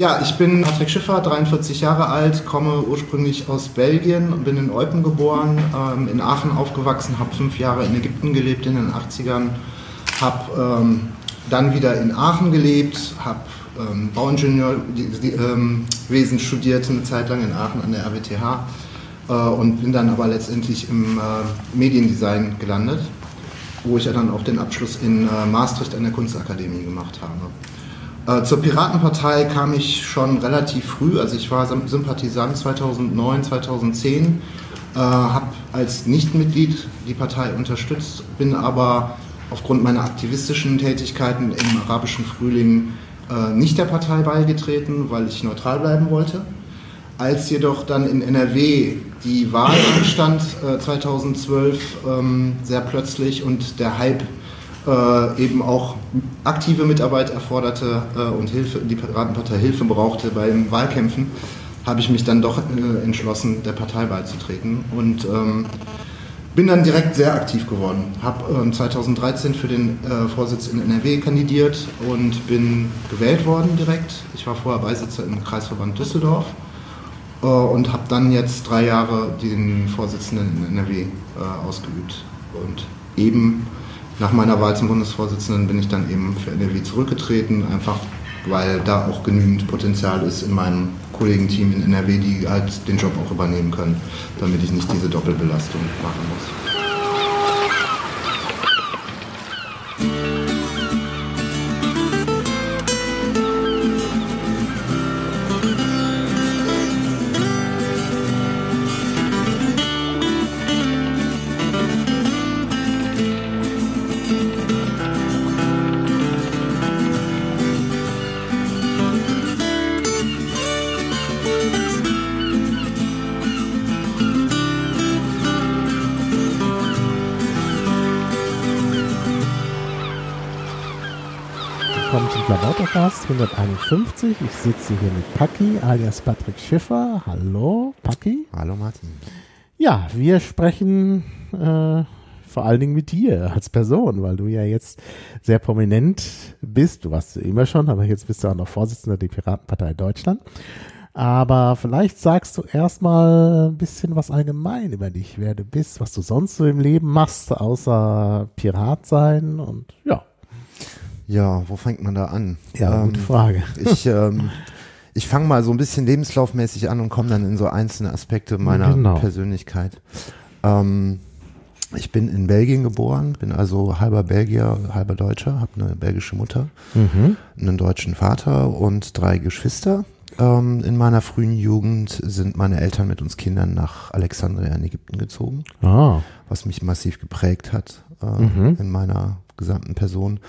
Ja, ich bin Patrick Schiffer, 43 Jahre alt, komme ursprünglich aus Belgien, bin in Eupen geboren, ähm, in Aachen aufgewachsen, habe fünf Jahre in Ägypten gelebt in den 80ern, habe ähm, dann wieder in Aachen gelebt, habe ähm, Bauingenieurwesen ähm, studiert eine Zeit lang in Aachen an der RWTH äh, und bin dann aber letztendlich im äh, Mediendesign gelandet, wo ich ja dann auch den Abschluss in äh, Maastricht an der Kunstakademie gemacht habe. Äh, zur Piratenpartei kam ich schon relativ früh, also ich war Sympathisant 2009, 2010, äh, habe als Nichtmitglied die Partei unterstützt, bin aber aufgrund meiner aktivistischen Tätigkeiten im arabischen Frühling äh, nicht der Partei beigetreten, weil ich neutral bleiben wollte. Als jedoch dann in NRW die Wahl anstand äh, 2012 ähm, sehr plötzlich und der Hype äh, eben auch aktive Mitarbeit erforderte äh, und Hilfe, die Piratenpartei Hilfe brauchte beim Wahlkämpfen, habe ich mich dann doch äh, entschlossen, der Partei beizutreten und ähm, bin dann direkt sehr aktiv geworden. Habe 2013 für den äh, Vorsitz in NRW kandidiert und bin gewählt worden direkt. Ich war vorher Beisitzer im Kreisverband Düsseldorf äh, und habe dann jetzt drei Jahre den Vorsitzenden in NRW äh, ausgeübt. Und eben nach meiner Wahl zum Bundesvorsitzenden bin ich dann eben für NRW zurückgetreten, einfach weil da auch genügend Potenzial ist in meinem Kollegenteam in NRW, die halt den Job auch übernehmen können, damit ich nicht diese Doppelbelastung machen muss. 151. Ich sitze hier mit Paki alias Patrick Schiffer. Hallo, Paki. Hallo, Martin. Ja, wir sprechen äh, vor allen Dingen mit dir als Person, weil du ja jetzt sehr prominent bist. Du warst immer schon, aber jetzt bist du auch noch Vorsitzender der Piratenpartei Deutschland. Aber vielleicht sagst du erstmal ein bisschen was allgemein über dich, wer du bist, was du sonst so im Leben machst, außer Pirat sein und ja. Ja, wo fängt man da an? Ja, ähm, gute Frage. Ich, ähm, ich fange mal so ein bisschen lebenslaufmäßig an und komme dann in so einzelne Aspekte meiner genau. Persönlichkeit. Ähm, ich bin in Belgien geboren, bin also halber Belgier, halber Deutscher, habe eine belgische Mutter, mhm. einen deutschen Vater und drei Geschwister. Ähm, in meiner frühen Jugend sind meine Eltern mit uns Kindern nach Alexandria in Ägypten gezogen, ah. was mich massiv geprägt hat äh, mhm. in meiner gesamten Person.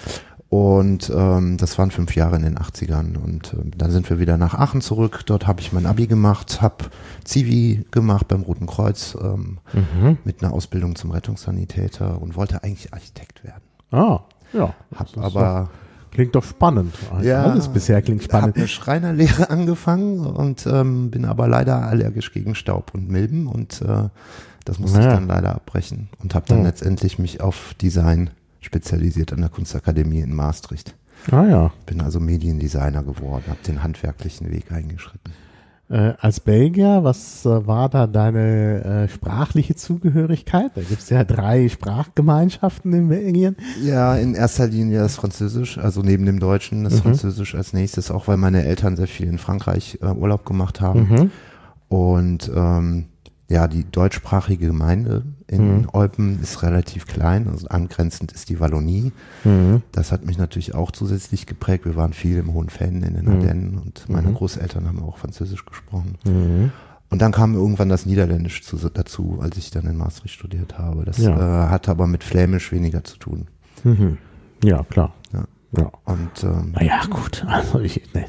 Und ähm, das waren fünf Jahre in den 80ern. Und äh, dann sind wir wieder nach Aachen zurück. Dort habe ich mein Abi gemacht, habe Zivi gemacht beim Roten Kreuz ähm, mhm. mit einer Ausbildung zum Rettungssanitäter und wollte eigentlich Architekt werden. Ah, ja. Hab aber Klingt doch spannend. Ja, Alles bisher klingt spannend. Ich habe eine Schreinerlehre angefangen und ähm, bin aber leider allergisch gegen Staub und Milben und äh, das musste naja. ich dann leider abbrechen und habe dann ja. letztendlich mich auf Design spezialisiert an der Kunstakademie in Maastricht. Ah ja. Bin also Mediendesigner geworden, habe den handwerklichen Weg eingeschritten. Äh, als Belgier, was äh, war da deine äh, sprachliche Zugehörigkeit? Da gibt es ja drei Sprachgemeinschaften in Belgien. Ja, in erster Linie das Französisch, also neben dem Deutschen das mhm. Französisch als nächstes, auch weil meine Eltern sehr viel in Frankreich äh, Urlaub gemacht haben. Mhm. Und ähm, ja, die deutschsprachige Gemeinde in mhm. Eupen ist relativ klein, also angrenzend ist die Wallonie. Mhm. Das hat mich natürlich auch zusätzlich geprägt. Wir waren viel im Hohen Fenn in den mhm. Ardennen und meine mhm. Großeltern haben auch Französisch gesprochen. Mhm. Und dann kam irgendwann das Niederländisch zu, dazu, als ich dann in Maastricht studiert habe. Das ja. äh, hatte aber mit Flämisch weniger zu tun. Mhm. Ja, klar. Ja. ja. Und, ähm, naja, gut. Also ich, nee.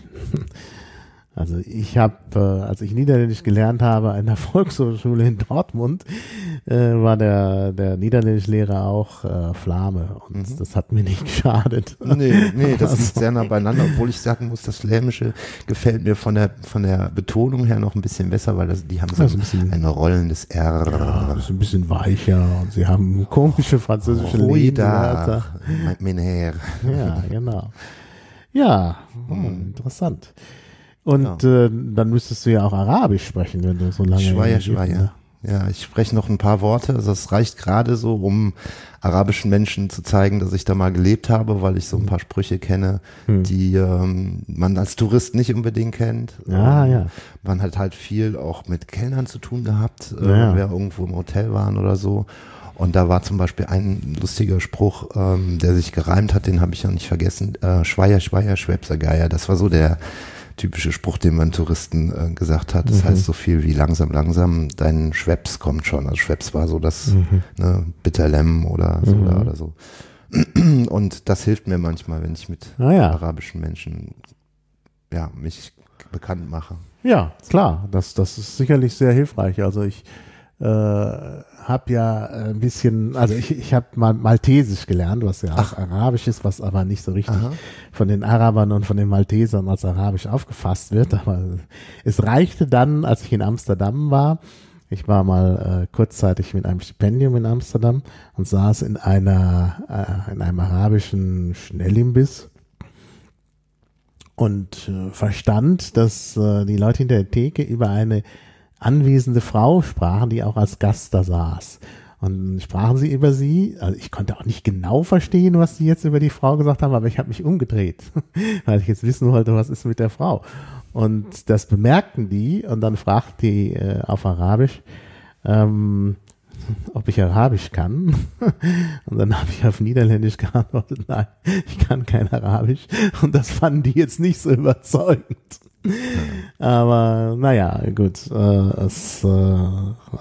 Also ich habe, äh, als ich Niederländisch gelernt habe an der Volkshochschule in Dortmund, äh, war der, der Niederländischlehrer auch äh, Flame und mhm. das hat mir nicht geschadet. Nee, nee, das also, ist sehr nah beieinander, obwohl ich sagen muss, das Flämische gefällt mir von der, von der Betonung her noch ein bisschen besser, weil das, die haben so also ein, bisschen, ein rollendes R. Ja, das ist ein bisschen weicher und sie haben komische französische Lieder. Ja, genau. Ja, hm, interessant. Und ja. äh, dann müsstest du ja auch Arabisch sprechen, wenn du so lange. Schweier, Schweier. Ne? Ja, ich spreche noch ein paar Worte. Also es reicht gerade so, um arabischen Menschen zu zeigen, dass ich da mal gelebt habe, weil ich so ein paar Sprüche kenne, hm. die ähm, man als Tourist nicht unbedingt kennt. Ah, ähm, ja. Man hat halt viel auch mit Kellnern zu tun gehabt, äh, ja. wer irgendwo im Hotel waren oder so. Und da war zum Beispiel ein lustiger Spruch, ähm, der sich gereimt hat, den habe ich noch nicht vergessen. Äh, Schweier, Schweier, Schwäbser, Geier. Das war so der typische Spruch, den man Touristen äh, gesagt hat. Das mhm. heißt so viel wie langsam, langsam, dein Schweppes kommt schon. Also Schweppes war so das mhm. ne, Bitterlem oder so, mhm. oder so. Und das hilft mir manchmal, wenn ich mit ah, ja. arabischen Menschen ja, mich bekannt mache. Ja, klar, das, das ist sicherlich sehr hilfreich. Also ich äh, habe ja ein bisschen, also ich, ich habe mal Maltesisch gelernt, was ja auch Arabisch ist, was aber nicht so richtig Aha. von den Arabern und von den Maltesern als Arabisch aufgefasst wird. Aber es reichte dann, als ich in Amsterdam war, ich war mal äh, kurzzeitig mit einem Stipendium in Amsterdam und saß in einer äh, in einem arabischen Schnellimbiss und äh, verstand, dass äh, die Leute hinter der Theke über eine anwesende Frau sprachen, die auch als Gast da saß. Und sprachen sie über sie. Also ich konnte auch nicht genau verstehen, was sie jetzt über die Frau gesagt haben, aber ich habe mich umgedreht, weil ich jetzt wissen wollte, was ist mit der Frau. Und das bemerkten die und dann fragten die äh, auf Arabisch, ähm, ob ich Arabisch kann. Und dann habe ich auf Niederländisch geantwortet, nein, ich kann kein Arabisch. Und das fanden die jetzt nicht so überzeugend. Aber naja, gut, äh, es, äh,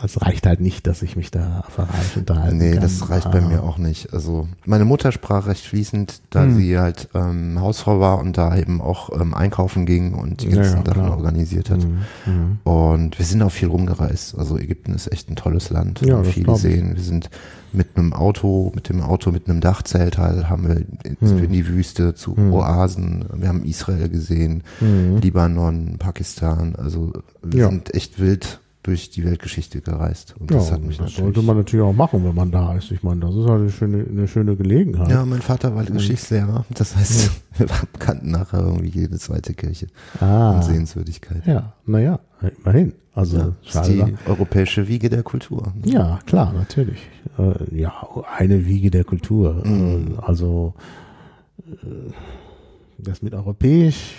es reicht halt nicht, dass ich mich da auf Arabisch unterhalten nee, kann. Das reicht bei mir auch nicht. Also meine Mutter sprach recht fließend, da hm. sie halt ähm, Hausfrau war und da eben auch ähm, einkaufen ging und die ganzen ja, Sachen klar. organisiert hat. Mhm. Und wir sind auch viel rumgereist. Also Ägypten ist echt ein tolles Land. Wir ja, haben viel gesehen. Wir sind mit einem Auto, mit dem Auto mit einem Dachzelt halt, haben wir hm. in die Wüste zu hm. Oasen. Wir haben Israel gesehen, hm. Libanon, Pakistan. Also wir ja. sind echt wild durch die Weltgeschichte gereist. Und das ja, hat mich das sollte man natürlich auch machen, wenn man da ist. Ich meine, das ist halt eine schöne, eine schöne Gelegenheit. Ja, mein Vater war Geschichtslehrer. Das heißt, ja. wir kannten nachher irgendwie jede zweite Kirche ah. und Sehenswürdigkeit. Ja, naja, immerhin. Also ja, das ist die europäische Wiege der Kultur. Ja, klar, natürlich. Äh, ja, eine Wiege der Kultur. Mhm. Also äh, das mit europäisch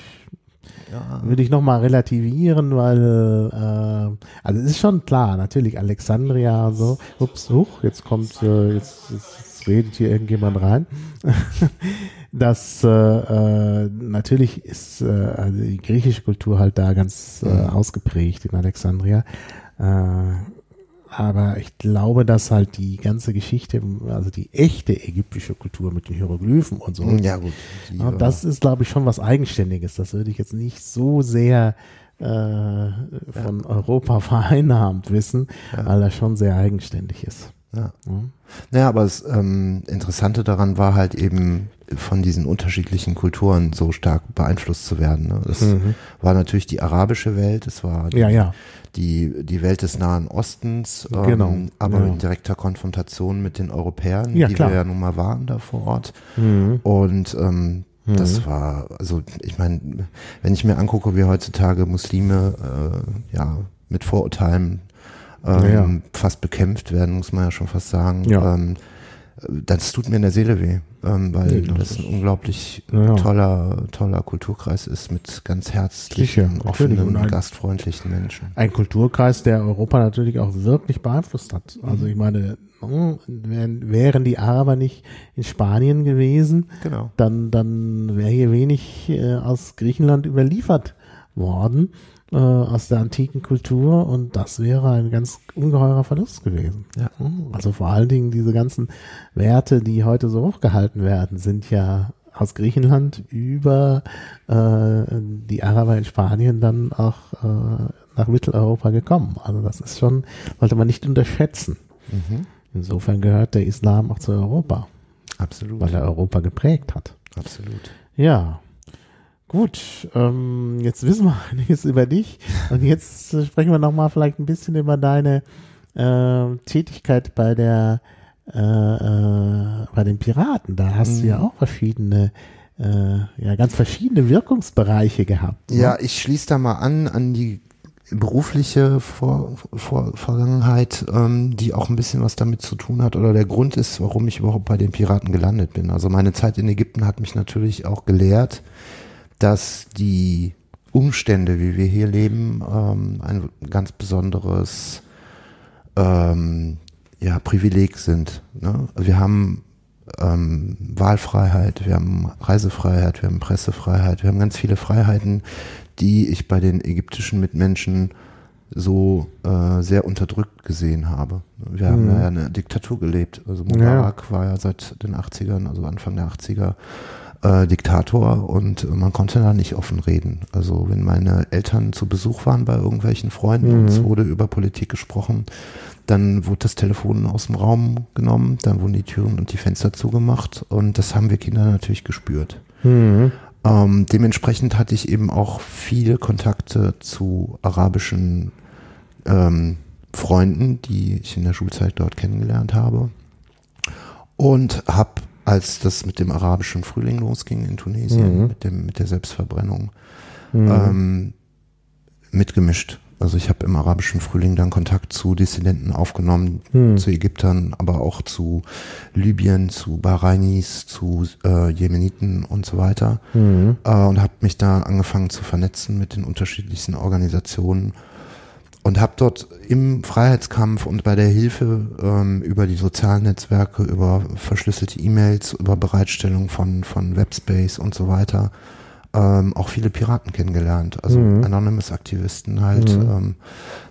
ja. würde ich nochmal relativieren, weil äh, also es ist schon klar, natürlich Alexandria so. Ups, huch, jetzt kommt, äh, jetzt, jetzt redet hier irgendjemand rein. dass äh, äh, natürlich ist äh, also die griechische Kultur halt da ganz äh, mhm. ausgeprägt in Alexandria. Äh, aber ich glaube, dass halt die ganze Geschichte, also die echte ägyptische Kultur mit den Hieroglyphen und so, ja, gut, die, das ist, glaube ich, schon was Eigenständiges. Das würde ich jetzt nicht so sehr äh, von ja. Europa vereinnahmt wissen, ja. weil das schon sehr eigenständig ist. Ja. ja. Naja, aber das ähm, Interessante daran war halt eben von diesen unterschiedlichen Kulturen so stark beeinflusst zu werden. Ne? Das mhm. war natürlich die arabische Welt, es war die, ja, ja. Die, die Welt des Nahen Ostens, ähm, genau. aber ja. in direkter Konfrontation mit den Europäern, ja, die klar. wir ja nun mal waren da vor Ort. Mhm. Und ähm, mhm. das war, also ich meine, wenn ich mir angucke, wie heutzutage Muslime äh, ja mit Vorurteilen ähm, ja. fast bekämpft werden, muss man ja schon fast sagen. Ähm, das tut mir in der Seele weh, ähm, weil ja, das, das, ein unglaublich ja. toller, toller Kulturkreis ist mit ganz herzlichen, Sicher, offenen, ein, gastfreundlichen Menschen. Ein Kulturkreis, der Europa natürlich auch wirklich beeinflusst hat. Also ich meine, hm, wären die Araber nicht in Spanien gewesen, genau. dann, dann wäre hier wenig äh, aus Griechenland überliefert worden äh, aus der antiken Kultur und das wäre ein ganz ungeheurer Verlust gewesen. Ja. Also vor allen Dingen diese ganzen Werte, die heute so hochgehalten werden, sind ja aus Griechenland über äh, die Araber in Spanien dann auch äh, nach Mitteleuropa gekommen. Also das ist schon, sollte man nicht unterschätzen. Mhm. Insofern gehört der Islam auch zu Europa. Absolut. Weil er Europa geprägt hat. Absolut. Ja. Gut, ähm, jetzt wissen wir einiges über dich und jetzt sprechen wir nochmal vielleicht ein bisschen über deine äh, Tätigkeit bei der äh, äh, bei den Piraten. Da hast mhm. du ja mhm. auch verschiedene äh, ja ganz verschiedene Wirkungsbereiche gehabt. Ne? Ja, ich schließe da mal an an die berufliche Vor Vor Vergangenheit, ähm, die auch ein bisschen was damit zu tun hat oder der Grund ist, warum ich überhaupt bei den Piraten gelandet bin. Also meine Zeit in Ägypten hat mich natürlich auch gelehrt, dass die Umstände, wie wir hier leben, ähm, ein ganz besonderes ähm, ja, Privileg sind. Ne? Wir haben ähm, Wahlfreiheit, wir haben Reisefreiheit, wir haben Pressefreiheit, wir haben ganz viele Freiheiten, die ich bei den ägyptischen Mitmenschen so äh, sehr unterdrückt gesehen habe. Wir mhm. haben ja eine Diktatur gelebt. Also Mubarak ja. war ja seit den 80ern, also Anfang der 80er, äh, Diktator und man konnte da nicht offen reden. Also wenn meine Eltern zu Besuch waren bei irgendwelchen Freunden mhm. und es wurde über Politik gesprochen, dann wurde das Telefon aus dem Raum genommen, dann wurden die Türen und die Fenster zugemacht und das haben wir Kinder natürlich gespürt. Mhm. Ähm, dementsprechend hatte ich eben auch viele Kontakte zu arabischen ähm, Freunden, die ich in der Schulzeit dort kennengelernt habe. Und habe, als das mit dem arabischen Frühling losging in Tunesien, mhm. mit, dem, mit der Selbstverbrennung, mhm. ähm, mitgemischt. Also ich habe im arabischen Frühling dann Kontakt zu Dissidenten aufgenommen, hm. zu Ägyptern, aber auch zu Libyen, zu Bahrainis, zu äh, Jemeniten und so weiter. Hm. Äh, und habe mich da angefangen zu vernetzen mit den unterschiedlichsten Organisationen und habe dort im Freiheitskampf und bei der Hilfe ähm, über die sozialen Netzwerke, über verschlüsselte E-Mails, über Bereitstellung von, von Webspace und so weiter ähm, auch viele Piraten kennengelernt. Also mhm. Anonymous-Aktivisten halt, mhm. ähm,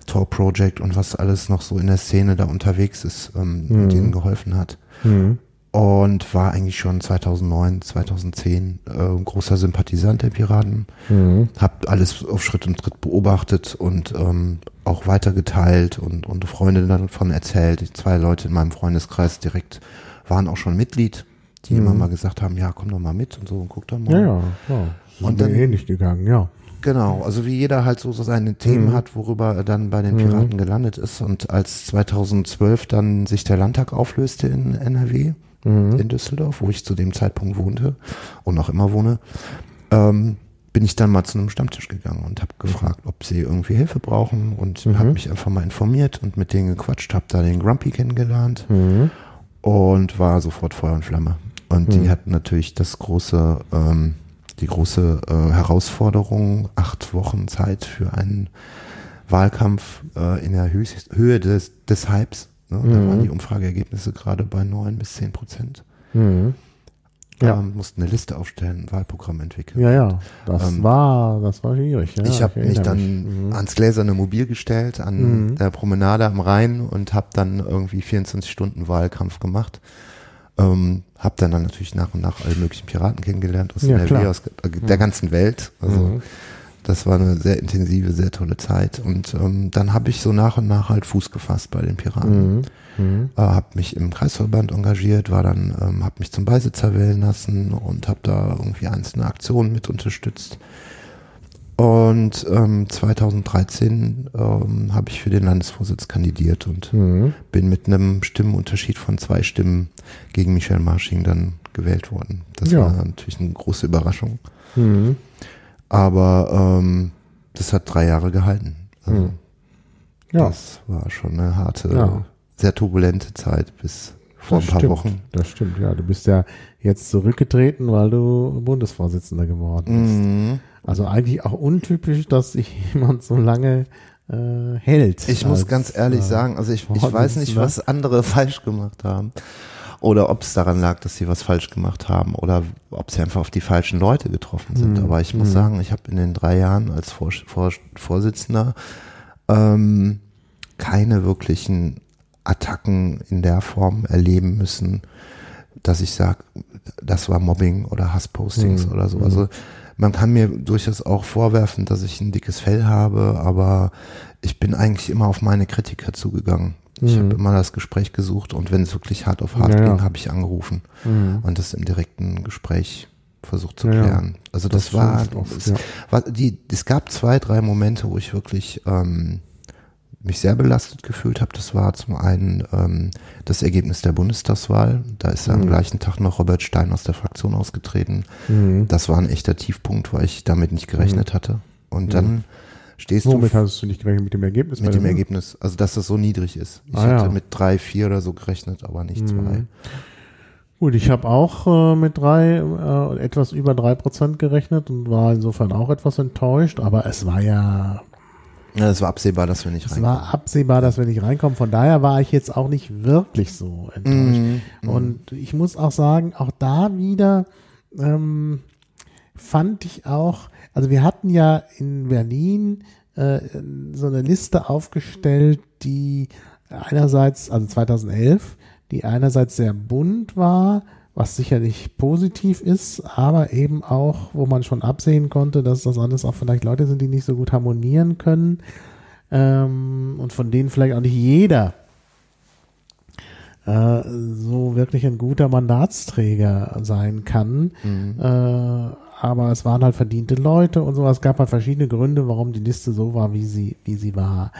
Tor Project und was alles noch so in der Szene da unterwegs ist, ähm, mhm. denen geholfen hat. Mhm. Und war eigentlich schon 2009, 2010 äh, großer Sympathisant der Piraten. Mhm. Hab alles auf Schritt und Tritt beobachtet und ähm, auch weitergeteilt und, und Freunde davon erzählt. Die zwei Leute in meinem Freundeskreis direkt waren auch schon Mitglied die mhm. immer mal gesagt haben, ja, komm doch mal mit und so und guck doch mal. Ja, ja, ja. Und dann ähnlich gegangen, ja. Genau, also wie jeder halt so, so seine Themen mhm. hat, worüber er dann bei den Piraten mhm. gelandet ist. Und als 2012 dann sich der Landtag auflöste in NRW, mhm. in Düsseldorf, wo ich zu dem Zeitpunkt wohnte und noch immer wohne, ähm, bin ich dann mal zu einem Stammtisch gegangen und habe gefragt, ob sie irgendwie Hilfe brauchen und mhm. habe mich einfach mal informiert und mit denen gequatscht, habe da den Grumpy kennengelernt mhm. und war sofort Feuer und Flamme. Und mhm. die hatten natürlich das große ähm, die große äh, Herausforderung, acht Wochen Zeit für einen Wahlkampf äh, in der Hö Höhe des, des Hypes. Ne? Mhm. Da waren die Umfrageergebnisse gerade bei neun bis zehn Prozent. Mhm. Ja. Ähm, mussten eine Liste aufstellen, ein Wahlprogramm entwickeln. Ja, ja, das ähm, war, das war schwierig. Ja, ich habe mich dann. Mhm. ans gläserne Mobil gestellt, an mhm. der Promenade am Rhein und habe dann irgendwie 24 Stunden Wahlkampf gemacht. Ähm, hab dann, dann natürlich nach und nach alle möglichen Piraten kennengelernt aus ja, NRW, aus der ganzen Welt. Also mhm. Das war eine sehr intensive, sehr tolle Zeit. Und ähm, dann habe ich so nach und nach halt Fuß gefasst bei den Piraten. Mhm. Mhm. Äh, habe mich im Kreisverband engagiert, war dann, ähm, habe mich zum Beisitzer wählen lassen und habe da irgendwie einzelne Aktionen mit unterstützt. Und ähm, 2013 ähm, habe ich für den Landesvorsitz kandidiert und mhm. bin mit einem Stimmenunterschied von zwei Stimmen gegen Michel Marsching dann gewählt worden. Das ja. war natürlich eine große Überraschung. Mhm. Aber ähm, das hat drei Jahre gehalten. Also, mhm. ja. Das war schon eine harte, ja. sehr turbulente Zeit bis vor das ein paar stimmt, Wochen. Das stimmt, ja. Du bist ja jetzt zurückgetreten, weil du Bundesvorsitzender geworden bist. Mhm. Also eigentlich auch untypisch, dass sich jemand so lange äh, hält. Ich als, muss ganz ehrlich äh, sagen, also ich, ich weiß nicht, was andere falsch gemacht haben. Oder ob es daran lag, dass sie was falsch gemacht haben oder ob sie einfach auf die falschen Leute getroffen sind. Mhm. Aber ich muss mhm. sagen, ich habe in den drei Jahren als Vor Vor Vorsitzender ähm, keine wirklichen Attacken in der Form erleben müssen, dass ich sage, das war Mobbing oder Hasspostings mhm. oder so. Also man kann mir durchaus auch vorwerfen, dass ich ein dickes Fell habe, aber ich bin eigentlich immer auf meine Kritiker zugegangen. Ich mhm. habe immer das Gespräch gesucht und wenn es wirklich hart auf hart ja, ging, habe ich angerufen mhm. und das im direkten Gespräch versucht zu ja, klären. Also das, das war, oft, es, ja. war die, es gab zwei, drei Momente, wo ich wirklich ähm, mich sehr belastet gefühlt habe, das war zum einen ähm, das Ergebnis der Bundestagswahl. Da ist ja mhm. am gleichen Tag noch Robert Stein aus der Fraktion ausgetreten. Mhm. Das war ein echter Tiefpunkt, weil ich damit nicht gerechnet mhm. hatte. Und dann stehst Womit du. Womit hast du nicht gerechnet? Mit dem Ergebnis? Mit dem Ergebnis. Also, dass das so niedrig ist. Ich ah, hatte ja. mit drei, vier oder so gerechnet, aber nicht zwei. Mhm. Gut, ich habe auch äh, mit drei, äh, etwas über drei Prozent gerechnet und war insofern auch etwas enttäuscht, aber es war ja. Ja, es war absehbar, dass wir nicht reinkommen. Es war absehbar, dass wir nicht reinkommen. Von daher war ich jetzt auch nicht wirklich so enttäuscht. Mm, mm. Und ich muss auch sagen, auch da wieder ähm, fand ich auch, also wir hatten ja in Berlin äh, so eine Liste aufgestellt, die einerseits, also 2011, die einerseits sehr bunt war, was sicherlich positiv ist, aber eben auch, wo man schon absehen konnte, dass das alles auch vielleicht Leute sind, die nicht so gut harmonieren können ähm, und von denen vielleicht auch nicht jeder äh, so wirklich ein guter Mandatsträger sein kann. Mhm. Äh, aber es waren halt verdiente Leute und so. Es gab halt verschiedene Gründe, warum die Liste so war, wie sie, wie sie war.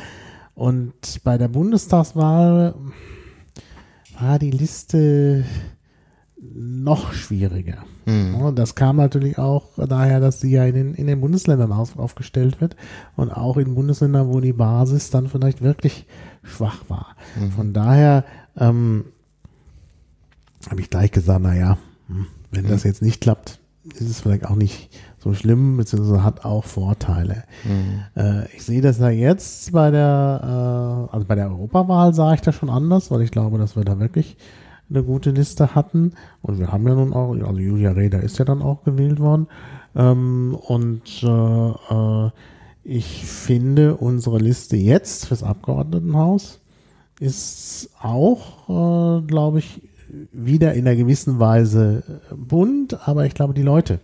Und bei der Bundestagswahl war die Liste noch schwieriger. Mhm. Das kam natürlich auch daher, dass sie ja in den, in den Bundesländern auf, aufgestellt wird und auch in Bundesländern, wo die Basis dann vielleicht wirklich schwach war. Mhm. Von daher ähm, habe ich gleich gesagt, naja, hm, wenn mhm. das jetzt nicht klappt, ist es vielleicht auch nicht so schlimm, beziehungsweise hat auch Vorteile. Mhm. Äh, ich sehe das ja jetzt bei der, äh, also bei der Europawahl sah ich das schon anders, weil ich glaube, dass wir da wirklich eine gute Liste hatten. Und wir haben ja nun auch, also Julia Reda ist ja dann auch gewählt worden. Ähm, und äh, äh ich finde unsere Liste jetzt fürs Abgeordnetenhaus ist auch, äh, glaube ich, wieder in einer gewissen Weise bunt, aber ich glaube, die Leute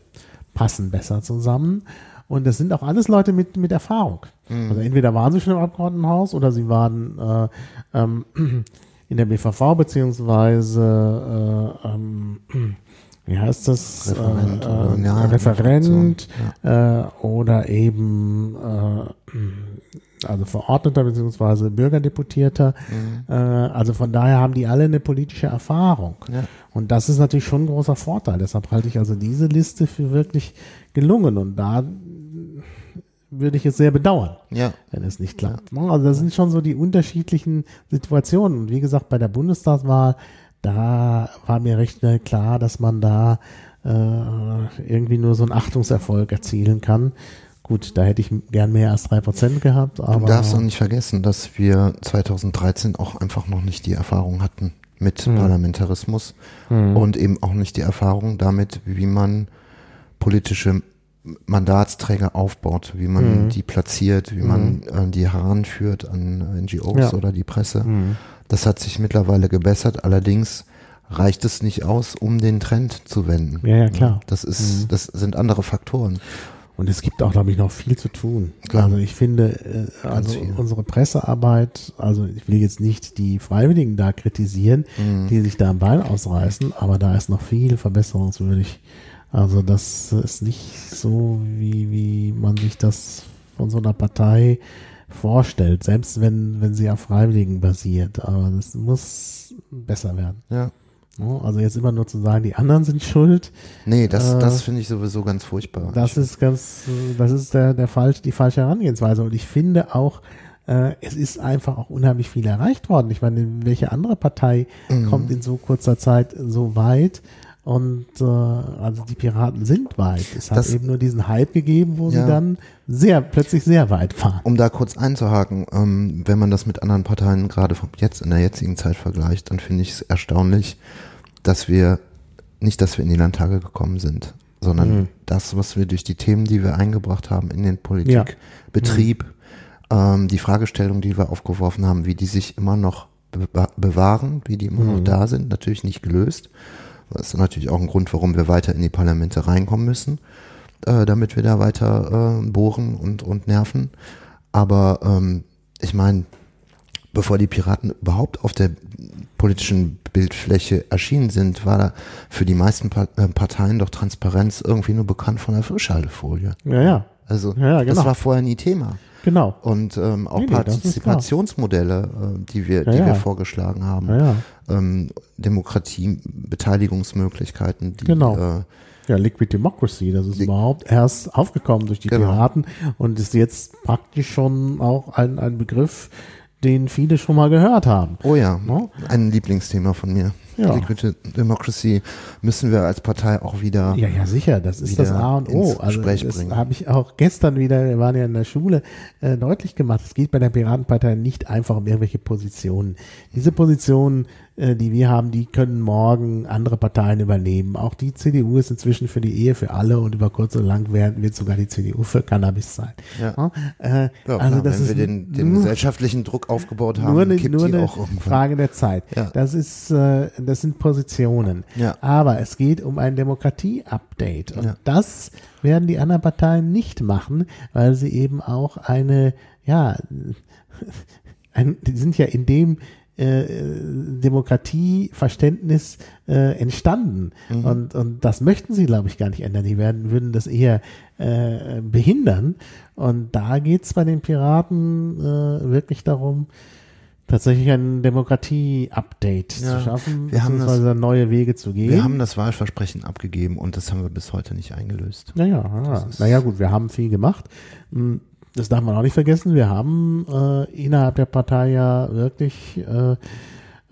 passen besser zusammen. Und das sind auch alles Leute mit, mit Erfahrung. Mhm. Also entweder waren sie schon im Abgeordnetenhaus oder sie waren äh, ähm, in der BVV beziehungsweise äh, ähm, wie heißt das? Referent, äh, oder, ja, Referent ja. Äh, oder eben äh, also Verordneter beziehungsweise Bürgerdeputierter. Mhm. Äh, also von daher haben die alle eine politische Erfahrung. Ja. Und das ist natürlich schon ein großer Vorteil. Deshalb halte ich also diese Liste für wirklich gelungen. Und da würde ich es sehr bedauern, ja. wenn es nicht klappt. Ja. Also das sind schon so die unterschiedlichen Situationen. Und wie gesagt, bei der Bundestagswahl, da war mir recht schnell klar, dass man da äh, irgendwie nur so einen Achtungserfolg erzielen kann. Gut, da hätte ich gern mehr als drei Prozent gehabt. Aber du darfst auch nicht vergessen, dass wir 2013 auch einfach noch nicht die Erfahrung hatten mit hm. Parlamentarismus hm. und eben auch nicht die Erfahrung damit, wie man politische Mandatsträger aufbaut, wie man hm. die platziert, wie man äh, die heranführt an NGOs ja. oder die Presse. Hm. Das hat sich mittlerweile gebessert. Allerdings reicht es nicht aus, um den Trend zu wenden. Ja, ja, klar. Das ist, hm. das sind andere Faktoren. Und es gibt auch, glaube ich, noch viel zu tun. Klar. Also ich finde, äh, also unsere Pressearbeit, also ich will jetzt nicht die Freiwilligen da kritisieren, mhm. die sich da am Bein ausreißen, aber da ist noch viel verbesserungswürdig. Also das ist nicht so, wie, wie man sich das von so einer Partei vorstellt, selbst wenn, wenn sie auf Freiwilligen basiert. Aber das muss besser werden. Ja. Also jetzt immer nur zu sagen, die anderen sind schuld. Nee, das, äh, das finde ich sowieso ganz furchtbar. Das ist ganz, das ist der, der falsch, die falsche Herangehensweise. Und ich finde auch, äh, es ist einfach auch unheimlich viel erreicht worden. Ich meine, welche andere Partei mhm. kommt in so kurzer Zeit so weit? Und äh, also die Piraten sind weit. Es hat das, eben nur diesen Hype gegeben, wo ja. sie dann sehr plötzlich sehr weit fahren. Um da kurz einzuhaken, ähm, wenn man das mit anderen Parteien gerade jetzt in der jetzigen Zeit vergleicht, dann finde ich es erstaunlich, dass wir nicht, dass wir in die Landtage gekommen sind, sondern mhm. das, was wir durch die Themen, die wir eingebracht haben in den Politikbetrieb, ja. mhm. ähm, die Fragestellung, die wir aufgeworfen haben, wie die sich immer noch be bewahren, wie die immer mhm. noch da sind, natürlich nicht gelöst. Das ist natürlich auch ein Grund, warum wir weiter in die Parlamente reinkommen müssen, äh, damit wir da weiter äh, bohren und, und nerven. Aber ähm, ich meine, bevor die Piraten überhaupt auf der politischen Bildfläche erschienen sind, war da für die meisten äh, Parteien doch Transparenz irgendwie nur bekannt von der Frischhaltefolie. Ja, ja. Also ja, ja, genau. das war vorher nie Thema. Genau. Und ähm, auch nee, nee, Partizipationsmodelle, äh, die wir, ja, die wir vorgeschlagen haben. Ähm, Demokratie, Beteiligungsmöglichkeiten, die genau. Äh, ja, Liquid Democracy, das ist überhaupt erst aufgekommen durch die genau. Piraten und ist jetzt praktisch schon auch ein, ein Begriff, den viele schon mal gehört haben. Oh ja, no? ein Lieblingsthema von mir. Ja. Liquid Democracy müssen wir als Partei auch wieder. Ja, ja, sicher. Das ist das A und O. Also das habe ich auch gestern wieder, wir waren ja in der Schule, äh, deutlich gemacht. Es geht bei der Piratenpartei nicht einfach um irgendwelche Positionen. Diese Positionen die wir haben, die können morgen andere Parteien übernehmen. Auch die CDU ist inzwischen für die Ehe für alle und über kurz oder lang werden wird sogar die CDU für Cannabis sein. Ja. Äh, ja, also das wenn ist wir den, den gesellschaftlichen Druck aufgebaut haben, nur eine, nur eine Frage der Zeit. Ja. Das ist, äh, das sind Positionen. Ja. Aber es geht um ein Demokratie-Update und ja. das werden die anderen Parteien nicht machen, weil sie eben auch eine, ja, ein, die sind ja in dem äh, Demokratieverständnis äh, entstanden. Mhm. Und, und das möchten sie, glaube ich, gar nicht ändern. Die werden, würden das eher äh, behindern. Und da geht's bei den Piraten äh, wirklich darum, tatsächlich ein Demokratie-Update ja, zu schaffen, wir haben das, neue Wege zu gehen. Wir haben das Wahlversprechen abgegeben und das haben wir bis heute nicht eingelöst. Naja, ja. naja gut, wir haben viel gemacht. Das darf man auch nicht vergessen, wir haben äh, innerhalb der Partei ja wirklich äh,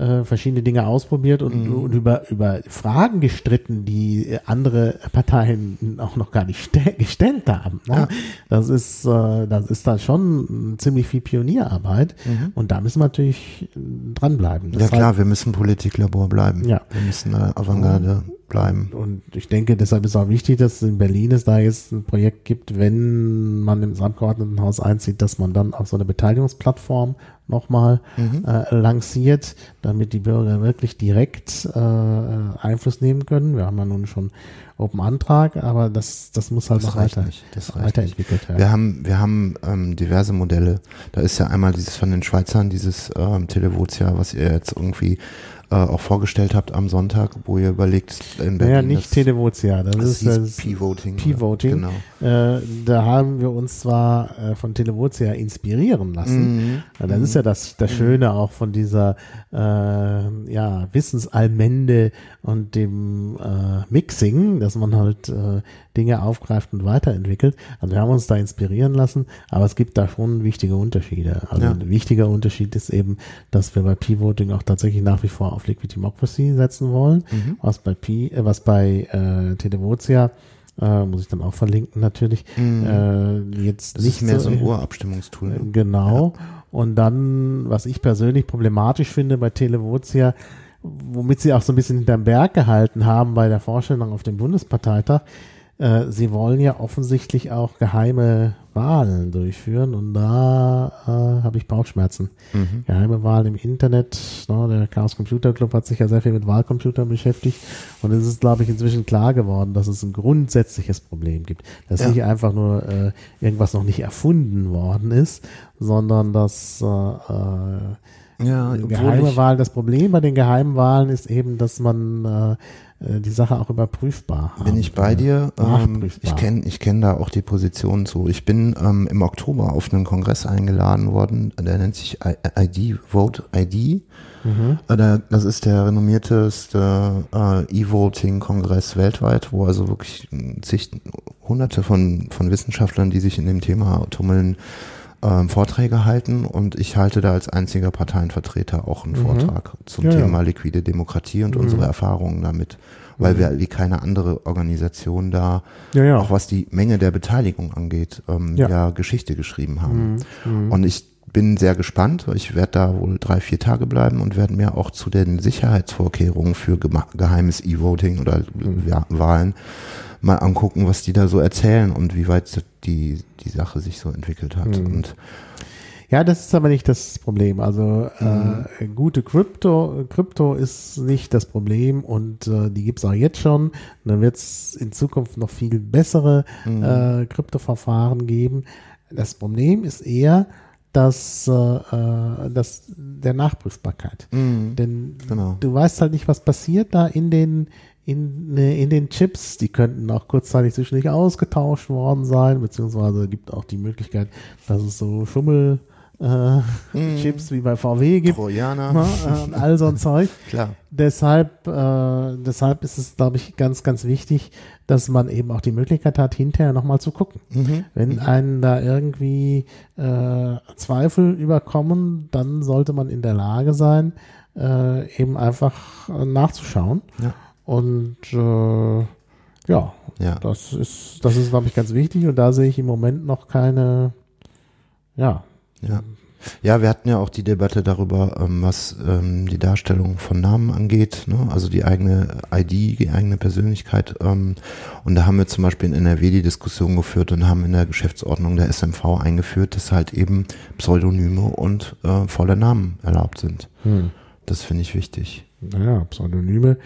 äh, verschiedene Dinge ausprobiert und, mhm. und, über, über Fragen gestritten, die andere Parteien auch noch gar nicht gestellt haben. Ne? Ja. Das ist, äh, das ist dann schon ziemlich viel Pionierarbeit mhm. und da müssen wir natürlich dranbleiben. Das ja klar, halt, wir müssen Politiklabor bleiben. Ja. Wir müssen äh, Avantgarde bleiben. Und ich denke, deshalb ist auch wichtig, dass in Berlin es da jetzt ein Projekt gibt, wenn man im Abgeordnetenhaus einzieht, dass man dann auch so eine Beteiligungsplattform nochmal mhm. äh, lanciert, damit die Bürger wirklich direkt äh, Einfluss nehmen können. Wir haben ja nun schon Open Antrag, aber das, das muss halt das noch weiter, weiterentwickelt werden. Wir haben, wir haben ähm, diverse Modelle. Da ist ja einmal dieses von den Schweizern, dieses ähm, Televotia, was ihr jetzt irgendwie äh, auch vorgestellt habt am Sonntag, wo ihr überlegt, in Berlin. Ja, nicht Televotia, das, das ist das P-Voting. P-Voting. Genau. Äh, da haben wir uns zwar äh, von Televotia inspirieren lassen. Mhm. Das mhm. ist ja das, das mhm. Schöne auch von dieser äh, ja, Wissensallmende und dem äh, Mixing, dass man halt äh, Dinge aufgreift und weiterentwickelt. Also wir haben uns da inspirieren lassen, aber es gibt da schon wichtige Unterschiede. Also ja. ein wichtiger Unterschied ist eben, dass wir bei P-Voting auch tatsächlich nach wie vor auf Liquid Democracy setzen wollen, mhm. was bei P, äh, was bei äh, Televotia äh, muss ich dann auch verlinken natürlich. Mhm. Äh, jetzt das nicht ist mehr so, so ein Urabstimmungstool. Ne? Genau. Ja. Und dann, was ich persönlich problematisch finde bei Televotia, womit sie auch so ein bisschen hinterm Berg gehalten haben bei der Vorstellung auf dem Bundesparteitag, äh, sie wollen ja offensichtlich auch geheime Wahlen durchführen und da äh, habe ich Bauchschmerzen. Mhm. Geheime Wahlen im Internet, ne, der Chaos Computer Club hat sich ja sehr viel mit Wahlcomputern beschäftigt und es ist, glaube ich, inzwischen klar geworden, dass es ein grundsätzliches Problem gibt. Dass ja. nicht einfach nur äh, irgendwas noch nicht erfunden worden ist, sondern dass äh, äh, ja, geheime Wahlen, das Problem bei den geheimen Wahlen ist eben, dass man äh, die Sache auch überprüfbar haben. Bin ich bei dir? Ähm, ich kenne ich kenn da auch die Position zu. Ich bin ähm, im Oktober auf einen Kongress eingeladen worden, der nennt sich ID, Vote ID. Mhm. Äh, das ist der renommierteste äh, E-Voting-Kongress weltweit, wo also wirklich zig, hunderte von, von Wissenschaftlern, die sich in dem Thema tummeln, ähm, Vorträge halten und ich halte da als einziger Parteienvertreter auch einen mhm. Vortrag zum ja, Thema ja. liquide Demokratie und mhm. unsere Erfahrungen damit, weil mhm. wir wie keine andere Organisation da, ja, auch was die Menge der Beteiligung angeht, ähm, ja. Geschichte geschrieben haben. Mhm. Mhm. Und ich bin sehr gespannt. Ich werde da wohl drei, vier Tage bleiben und werde mir auch zu den Sicherheitsvorkehrungen für geheimes E-Voting oder mhm. Wahlen mal angucken, was die da so erzählen und wie weit die, die Sache sich so entwickelt hat. Mhm. Und ja, das ist aber nicht das Problem. Also mhm. äh, gute Krypto, Krypto ist nicht das Problem und äh, die gibt's auch jetzt schon. Und dann wird es in Zukunft noch viel bessere mhm. äh, Kryptoverfahren geben. Das Problem ist eher, dass, äh, äh dass der Nachprüfbarkeit. Mhm. Denn genau. du weißt halt nicht, was passiert da in den in, in den Chips. Die könnten auch kurzzeitig zwischendurch ausgetauscht worden sein, beziehungsweise gibt auch die Möglichkeit, dass es so Schummel äh, mm. Chips wie bei VW gibt. Trojaner. Ne, und all so ein Zeug. Klar. Deshalb, äh, deshalb ist es, glaube ich, ganz, ganz wichtig, dass man eben auch die Möglichkeit hat, hinterher nochmal zu gucken. Mhm. Wenn mhm. einen da irgendwie äh, Zweifel überkommen, dann sollte man in der Lage sein, äh, eben einfach äh, nachzuschauen. Ja. Und äh, ja, ja, das ist, das ist, glaube ich, ganz wichtig. Und da sehe ich im Moment noch keine, ja, ja. Ja, wir hatten ja auch die Debatte darüber, ähm, was ähm, die Darstellung von Namen angeht, ne? also die eigene ID, die eigene Persönlichkeit. Ähm, und da haben wir zum Beispiel in NRW die Diskussion geführt und haben in der Geschäftsordnung der SMV eingeführt, dass halt eben Pseudonyme und äh, volle Namen erlaubt sind. Hm. Das finde ich wichtig. Naja, Pseudonyme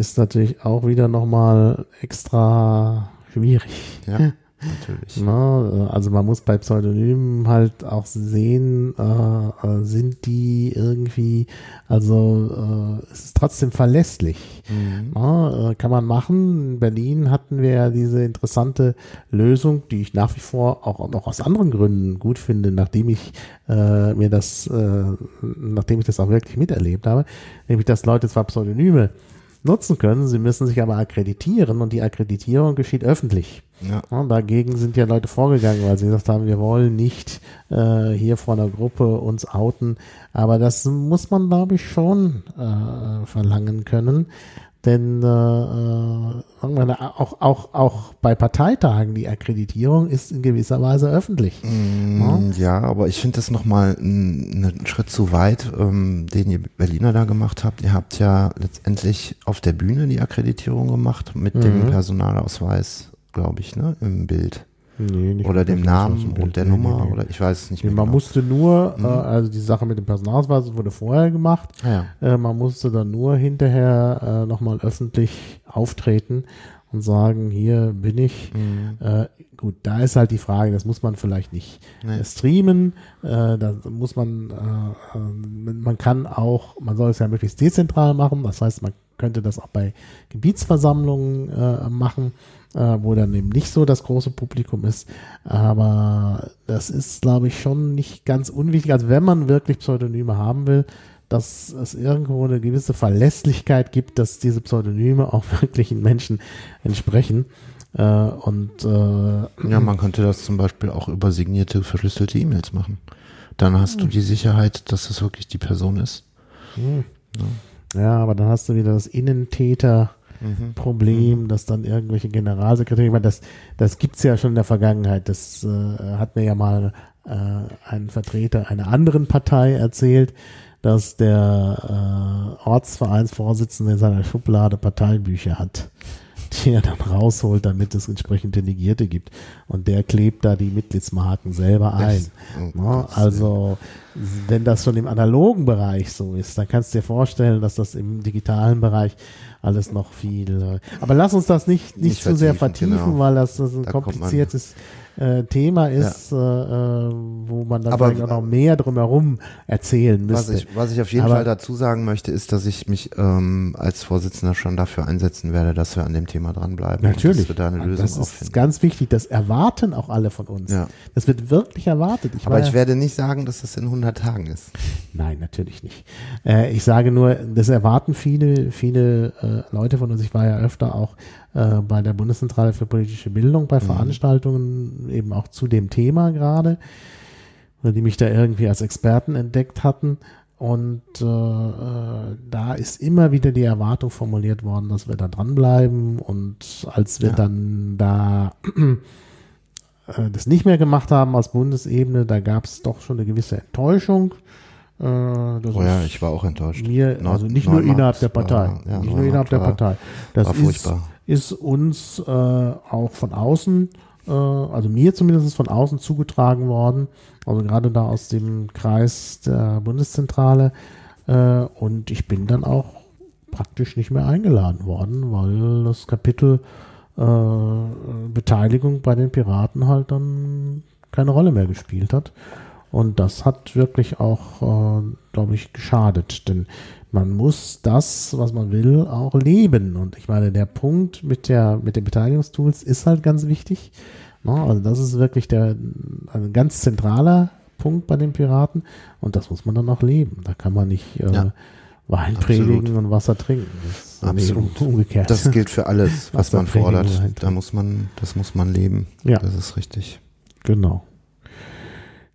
ist natürlich auch wieder nochmal extra schwierig. Ja. Natürlich. Na, also man muss bei Pseudonymen halt auch sehen, äh, äh sind die irgendwie, also äh, es ist trotzdem verlässlich. Mhm. Na, äh, kann man machen. In Berlin hatten wir ja diese interessante Lösung, die ich nach wie vor auch noch aus anderen Gründen gut finde, nachdem ich äh, mir das, äh, nachdem ich das auch wirklich miterlebt habe, nämlich dass Leute zwar Pseudonyme nutzen können, sie müssen sich aber akkreditieren und die Akkreditierung geschieht öffentlich. Ja. Und dagegen sind ja Leute vorgegangen, weil sie gesagt haben, wir wollen nicht äh, hier vor einer Gruppe uns outen. Aber das muss man, glaube ich, schon äh, verlangen können. Denn äh, äh, auch, auch, auch bei Parteitagen die Akkreditierung ist in gewisser Weise öffentlich. Mm, ja? ja? aber ich finde das nochmal einen Schritt zu weit, ähm, den ihr Berliner da gemacht habt. Ihr habt ja letztendlich auf der Bühne die Akkreditierung gemacht mit mhm. dem Personalausweis glaube ich, ne, im Bild. Nee, oder dem Namen und der nee, Nummer nee, oder ich weiß es nicht mehr. man genau. musste nur, mhm. äh, also die Sache mit dem Personalausweis wurde vorher gemacht. Ah, ja. äh, man musste dann nur hinterher äh, nochmal öffentlich auftreten und sagen, hier bin ich. Mhm. Äh, gut, da ist halt die Frage, das muss man vielleicht nicht nee. streamen, äh, da muss man, äh, äh, man kann auch, man soll es ja möglichst dezentral machen, das heißt, man könnte das auch bei Gebietsversammlungen äh, machen äh, wo dann eben nicht so das große Publikum ist. Aber das ist, glaube ich, schon nicht ganz unwichtig. Also wenn man wirklich Pseudonyme haben will, dass es irgendwo eine gewisse Verlässlichkeit gibt, dass diese Pseudonyme auch wirklichen Menschen entsprechen. Äh, und äh, ja, man könnte das zum Beispiel auch über signierte, verschlüsselte E-Mails machen. Dann hast du die Sicherheit, dass es wirklich die Person ist. Hm. Ja. ja, aber dann hast du wieder das Innentäter mhm. Problem, dass dann irgendwelche Generalsekretäre, ich meine, das, das gibt's ja schon in der Vergangenheit. Das äh, hat mir ja mal äh, ein Vertreter einer anderen Partei erzählt, dass der äh, Ortsvereinsvorsitzende in seiner Schublade Parteibücher hat die er dann rausholt, damit es entsprechend Delegierte gibt. Und der klebt da die Mitgliedsmarken selber ein. Das, oh, ne? also, wenn das schon im analogen Bereich so ist, dann kannst du dir vorstellen, dass das im digitalen Bereich alles noch viel. Äh, aber lass uns das nicht, nicht, nicht zu sehr vertiefen, genau. weil das, das ein da kompliziertes äh, Thema ist, ja. äh, wo man dann vielleicht auch noch mehr drumherum erzählen müsste. Was ich, was ich auf jeden Aber, Fall dazu sagen möchte, ist, dass ich mich ähm, als Vorsitzender schon dafür einsetzen werde, dass wir an dem Thema dranbleiben. Natürlich. Und dass wir da eine Lösung das ist finden. ganz wichtig. Das erwarten auch alle von uns. Ja. Das wird wirklich erwartet. Ich Aber ich werde nicht sagen, dass das in 100 Tagen ist. Nein, natürlich nicht. Äh, ich sage nur, das erwarten viele, viele äh, Leute von uns. Ich war ja öfter auch äh, bei der Bundeszentrale für politische Bildung, bei mhm. Veranstaltungen eben auch zu dem Thema gerade, die mich da irgendwie als Experten entdeckt hatten. Und äh, äh, da ist immer wieder die Erwartung formuliert worden, dass wir da dranbleiben. Und als wir ja. dann da äh, das nicht mehr gemacht haben als Bundesebene, da gab es doch schon eine gewisse Enttäuschung. Äh, oh ja, ich war auch enttäuscht. Mir, also nicht nur innerhalb der Partei. War, ja, nicht nur innerhalb der Partei. Das war furchtbar. Ist, ist uns äh, auch von außen, äh, also mir zumindest von außen zugetragen worden, also gerade da aus dem Kreis der Bundeszentrale. Äh, und ich bin dann auch praktisch nicht mehr eingeladen worden, weil das Kapitel äh, Beteiligung bei den Piraten halt dann keine Rolle mehr gespielt hat. Und das hat wirklich auch, äh, glaube ich, geschadet. Denn man muss das, was man will, auch leben. Und ich meine, der Punkt mit, der, mit den Beteiligungstools ist halt ganz wichtig. Ne? also das ist wirklich der, ein ganz zentraler Punkt bei den Piraten. Und das muss man dann auch leben. Da kann man nicht äh, ja, Wein predigen und Wasser trinken. Das, absolut. Umgekehrt. Das gilt für alles, was man fordert. Da muss man, das muss man leben. Ja. Das ist richtig. Genau.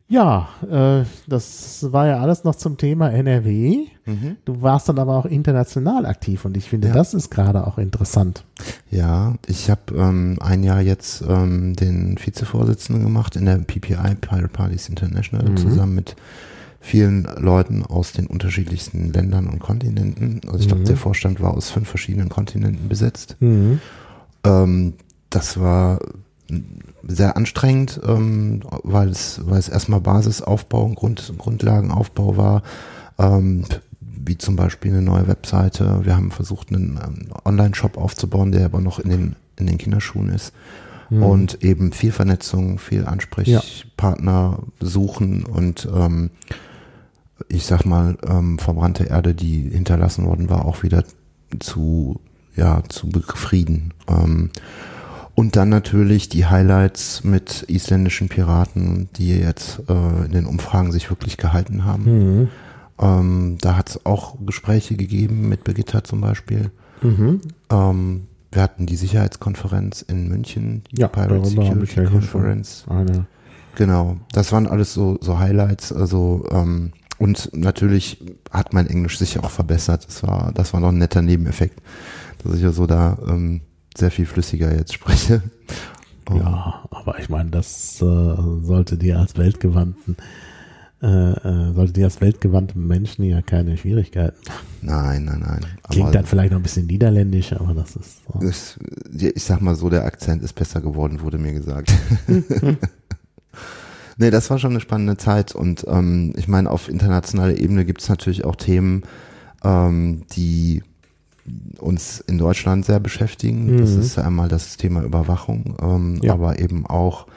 Ja, äh, das war ja alles noch zum Thema NRW. Mhm. Du warst dann aber auch international aktiv und ich finde, ja. das ist gerade auch interessant. Ja, ich habe ähm, ein Jahr jetzt ähm, den Vizevorsitzenden gemacht in der PPI, Pirate Parties International, mhm. zusammen mit vielen Leuten aus den unterschiedlichsten Ländern und Kontinenten. Also ich glaube, mhm. der Vorstand war aus fünf verschiedenen Kontinenten besetzt. Mhm. Ähm, das war sehr anstrengend, ähm, weil es, weil es erstmal Basisaufbau, Grund, Grundlagenaufbau war, ähm, wie zum Beispiel eine neue Webseite. Wir haben versucht, einen, einen Online-Shop aufzubauen, der aber noch in den, in den Kinderschuhen ist. Mhm. Und eben viel Vernetzung, viel Ansprechpartner ja. suchen und ähm, ich sag mal, ähm, verbrannte Erde, die hinterlassen worden war, auch wieder zu, ja, zu befrieden. Ähm, und dann natürlich die Highlights mit isländischen Piraten, die jetzt äh, in den Umfragen sich wirklich gehalten haben. Mhm. Ähm, da hat es auch Gespräche gegeben mit Birgitta zum Beispiel. Mhm. Ähm, wir hatten die Sicherheitskonferenz in München, die ja, Pirate Security Conference. Genau, das waren alles so, so Highlights. Also ähm, und natürlich hat mein Englisch sich auch verbessert. Das war, das war noch ein netter Nebeneffekt, dass ich ja so da ähm, sehr viel flüssiger jetzt spreche. Ja, aber ich meine, das äh, sollte dir als weltgewandten äh, äh, sollte dir als weltgewandten Menschen ja keine Schwierigkeiten. Nein, nein, nein. Klingt dann vielleicht noch ein bisschen niederländisch, aber das ist. So. Das, ich sag mal so, der Akzent ist besser geworden, wurde mir gesagt. nee, das war schon eine spannende Zeit und ähm, ich meine, auf internationaler Ebene gibt es natürlich auch Themen, ähm, die uns in Deutschland sehr beschäftigen. Mhm. Das ist einmal das Thema Überwachung, ähm, ja. aber eben auch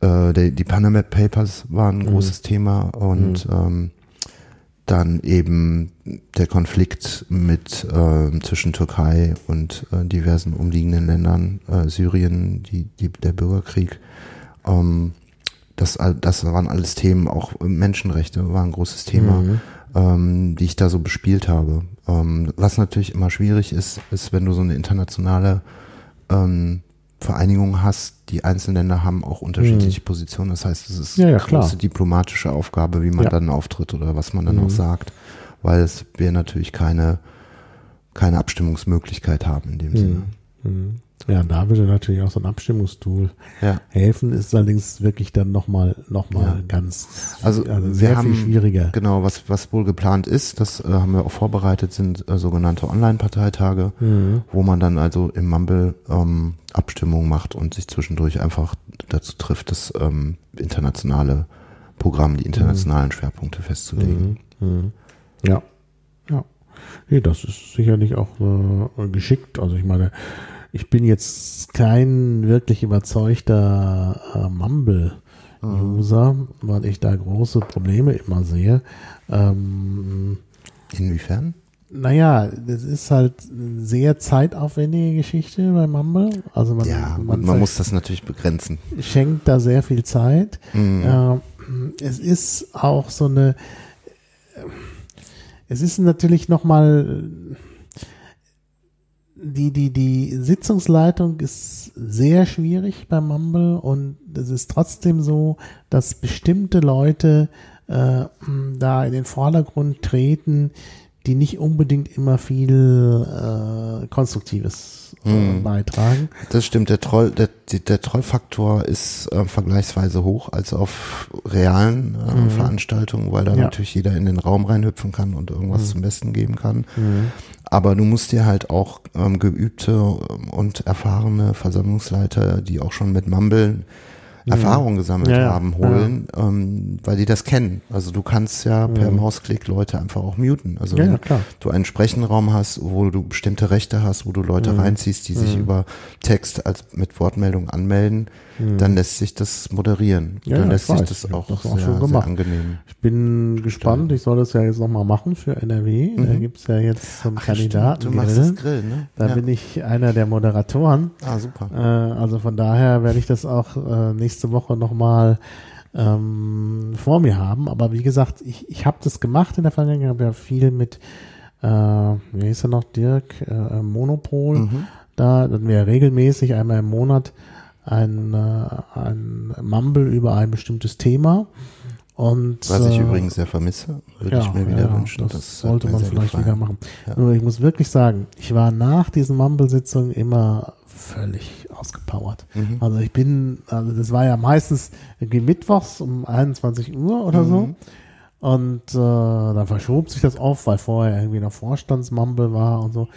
äh, die, die Panama Papers waren ein mhm. großes Thema und mhm. ähm, dann eben der Konflikt mit äh, zwischen Türkei und äh, diversen umliegenden Ländern, äh, Syrien, die, die, der Bürgerkrieg. Ähm, das, das waren alles Themen, auch Menschenrechte war ein großes Thema. Mhm ähm, die ich da so bespielt habe. Ähm, was natürlich immer schwierig ist, ist, wenn du so eine internationale ähm, Vereinigung hast, die einzelnen Länder haben auch unterschiedliche mhm. Positionen. Das heißt, es ist ja, ja, eine große diplomatische Aufgabe, wie man ja. dann auftritt oder was man dann mhm. auch sagt, weil es wir natürlich keine keine Abstimmungsmöglichkeit haben in dem mhm. Sinne. Mhm. Ja, da würde natürlich auch so ein Abstimmungstool ja. helfen, ist allerdings wirklich dann nochmal noch mal ja. ganz also, also sehr wir haben, viel schwieriger. Genau, was, was wohl geplant ist, das äh, haben wir auch vorbereitet, sind äh, sogenannte Online-Parteitage, mhm. wo man dann also im Mumble ähm, Abstimmungen macht und sich zwischendurch einfach dazu trifft, das ähm, internationale Programm, die internationalen mhm. Schwerpunkte festzulegen. Mhm. mhm. Ja, ja. Nee, das ist sicherlich auch äh, geschickt. Also ich meine, ich bin jetzt kein wirklich überzeugter äh, Mumble-User, mhm. weil ich da große Probleme immer sehe. Ähm, Inwiefern? Naja, das ist halt eine sehr zeitaufwendige Geschichte bei Mumble. Also man, ja, man, man muss das natürlich begrenzen. Schenkt da sehr viel Zeit. Mhm. Äh, es ist auch so eine, es ist natürlich nochmal die, die, die Sitzungsleitung ist sehr schwierig bei Mumble und es ist trotzdem so, dass bestimmte Leute äh, da in den Vordergrund treten, die nicht unbedingt immer viel äh, Konstruktives äh, hm. beitragen. Das stimmt, der Troll, der, der Trollfaktor ist äh, vergleichsweise hoch als auf realen äh, mhm. Veranstaltungen, weil da ja. natürlich jeder in den Raum reinhüpfen kann und irgendwas mhm. zum Besten geben kann. Mhm. Aber du musst dir halt auch ähm, geübte ähm, und erfahrene Versammlungsleiter, die auch schon mit Mumble mhm. Erfahrung gesammelt ja, haben, holen, ja. ähm, weil die das kennen. Also du kannst ja per mhm. Mausklick Leute einfach auch muten. Also wenn du einen Sprechenraum hast, wo du bestimmte Rechte hast, wo du Leute mhm. reinziehst, die sich mhm. über Text als mit Wortmeldung anmelden, mhm. dann lässt sich das moderieren. Ja, dann ja, lässt sich das auch, das auch sehr, schon gemacht. angenehm. Ich bin gespannt, ich soll das ja jetzt nochmal machen für NRW. Mhm. Da gibt es ja jetzt so einen Ach, Kandidaten. Du machst das Grill, ne? Da bin ich einer der Moderatoren. Ah, super. Äh, also von daher werde ich das auch äh, nächste Woche nochmal ähm, vor mir haben. Aber wie gesagt, ich, ich habe das gemacht in der Vergangenheit, habe ja viel mit, äh, wie hieß er noch, Dirk, äh, Monopol. Mhm. Da hatten wir regelmäßig einmal im Monat ein, äh, ein Mumble über ein bestimmtes Thema. Und, Was ich äh, übrigens sehr vermisse, würde ja, ich mir wieder ja, wünschen. Das, das sollte man vielleicht gefallen. wieder machen. Ja. Nur ich muss wirklich sagen, ich war nach diesen Mumble-Sitzungen immer völlig ausgepowert. Mhm. Also ich bin, also das war ja meistens irgendwie mittwochs um 21 Uhr oder mhm. so. Und äh, dann verschob sich das oft, weil vorher irgendwie noch Vorstandsmumble war und so.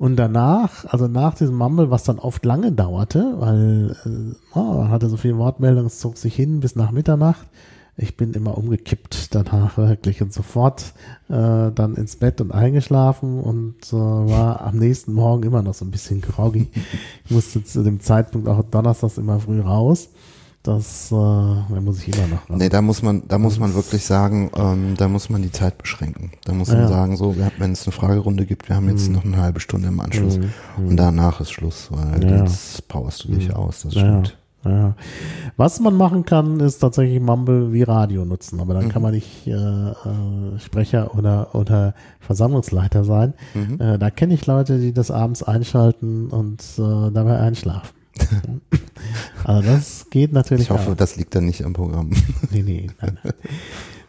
Und danach, also nach diesem Mumble, was dann oft lange dauerte, weil äh, oh, man hatte so viele Wortmeldungen, es zog sich hin bis nach Mitternacht. Ich bin immer umgekippt danach wirklich und sofort äh, dann ins Bett und eingeschlafen und äh, war am nächsten Morgen immer noch so ein bisschen groggy. Ich musste zu dem Zeitpunkt auch donnerstags immer früh raus. Das äh, da muss ich immer noch. Nee, da muss man, da muss man wirklich sagen, ähm, da muss man die Zeit beschränken. Da muss man ja. sagen, so, wenn es eine Fragerunde gibt, wir haben jetzt mhm. noch eine halbe Stunde im Anschluss mhm. und danach ist Schluss, weil ja. jetzt powerst du dich mhm. aus, das stimmt. Ja. Was man machen kann, ist tatsächlich Mumble wie Radio nutzen, aber dann mhm. kann man nicht äh, äh, Sprecher oder, oder Versammlungsleiter sein. Mhm. Äh, da kenne ich Leute, die das abends einschalten und äh, dabei einschlafen. also das geht natürlich. Ich hoffe, auch. das liegt dann nicht am Programm. nee, nee. Nein, nein.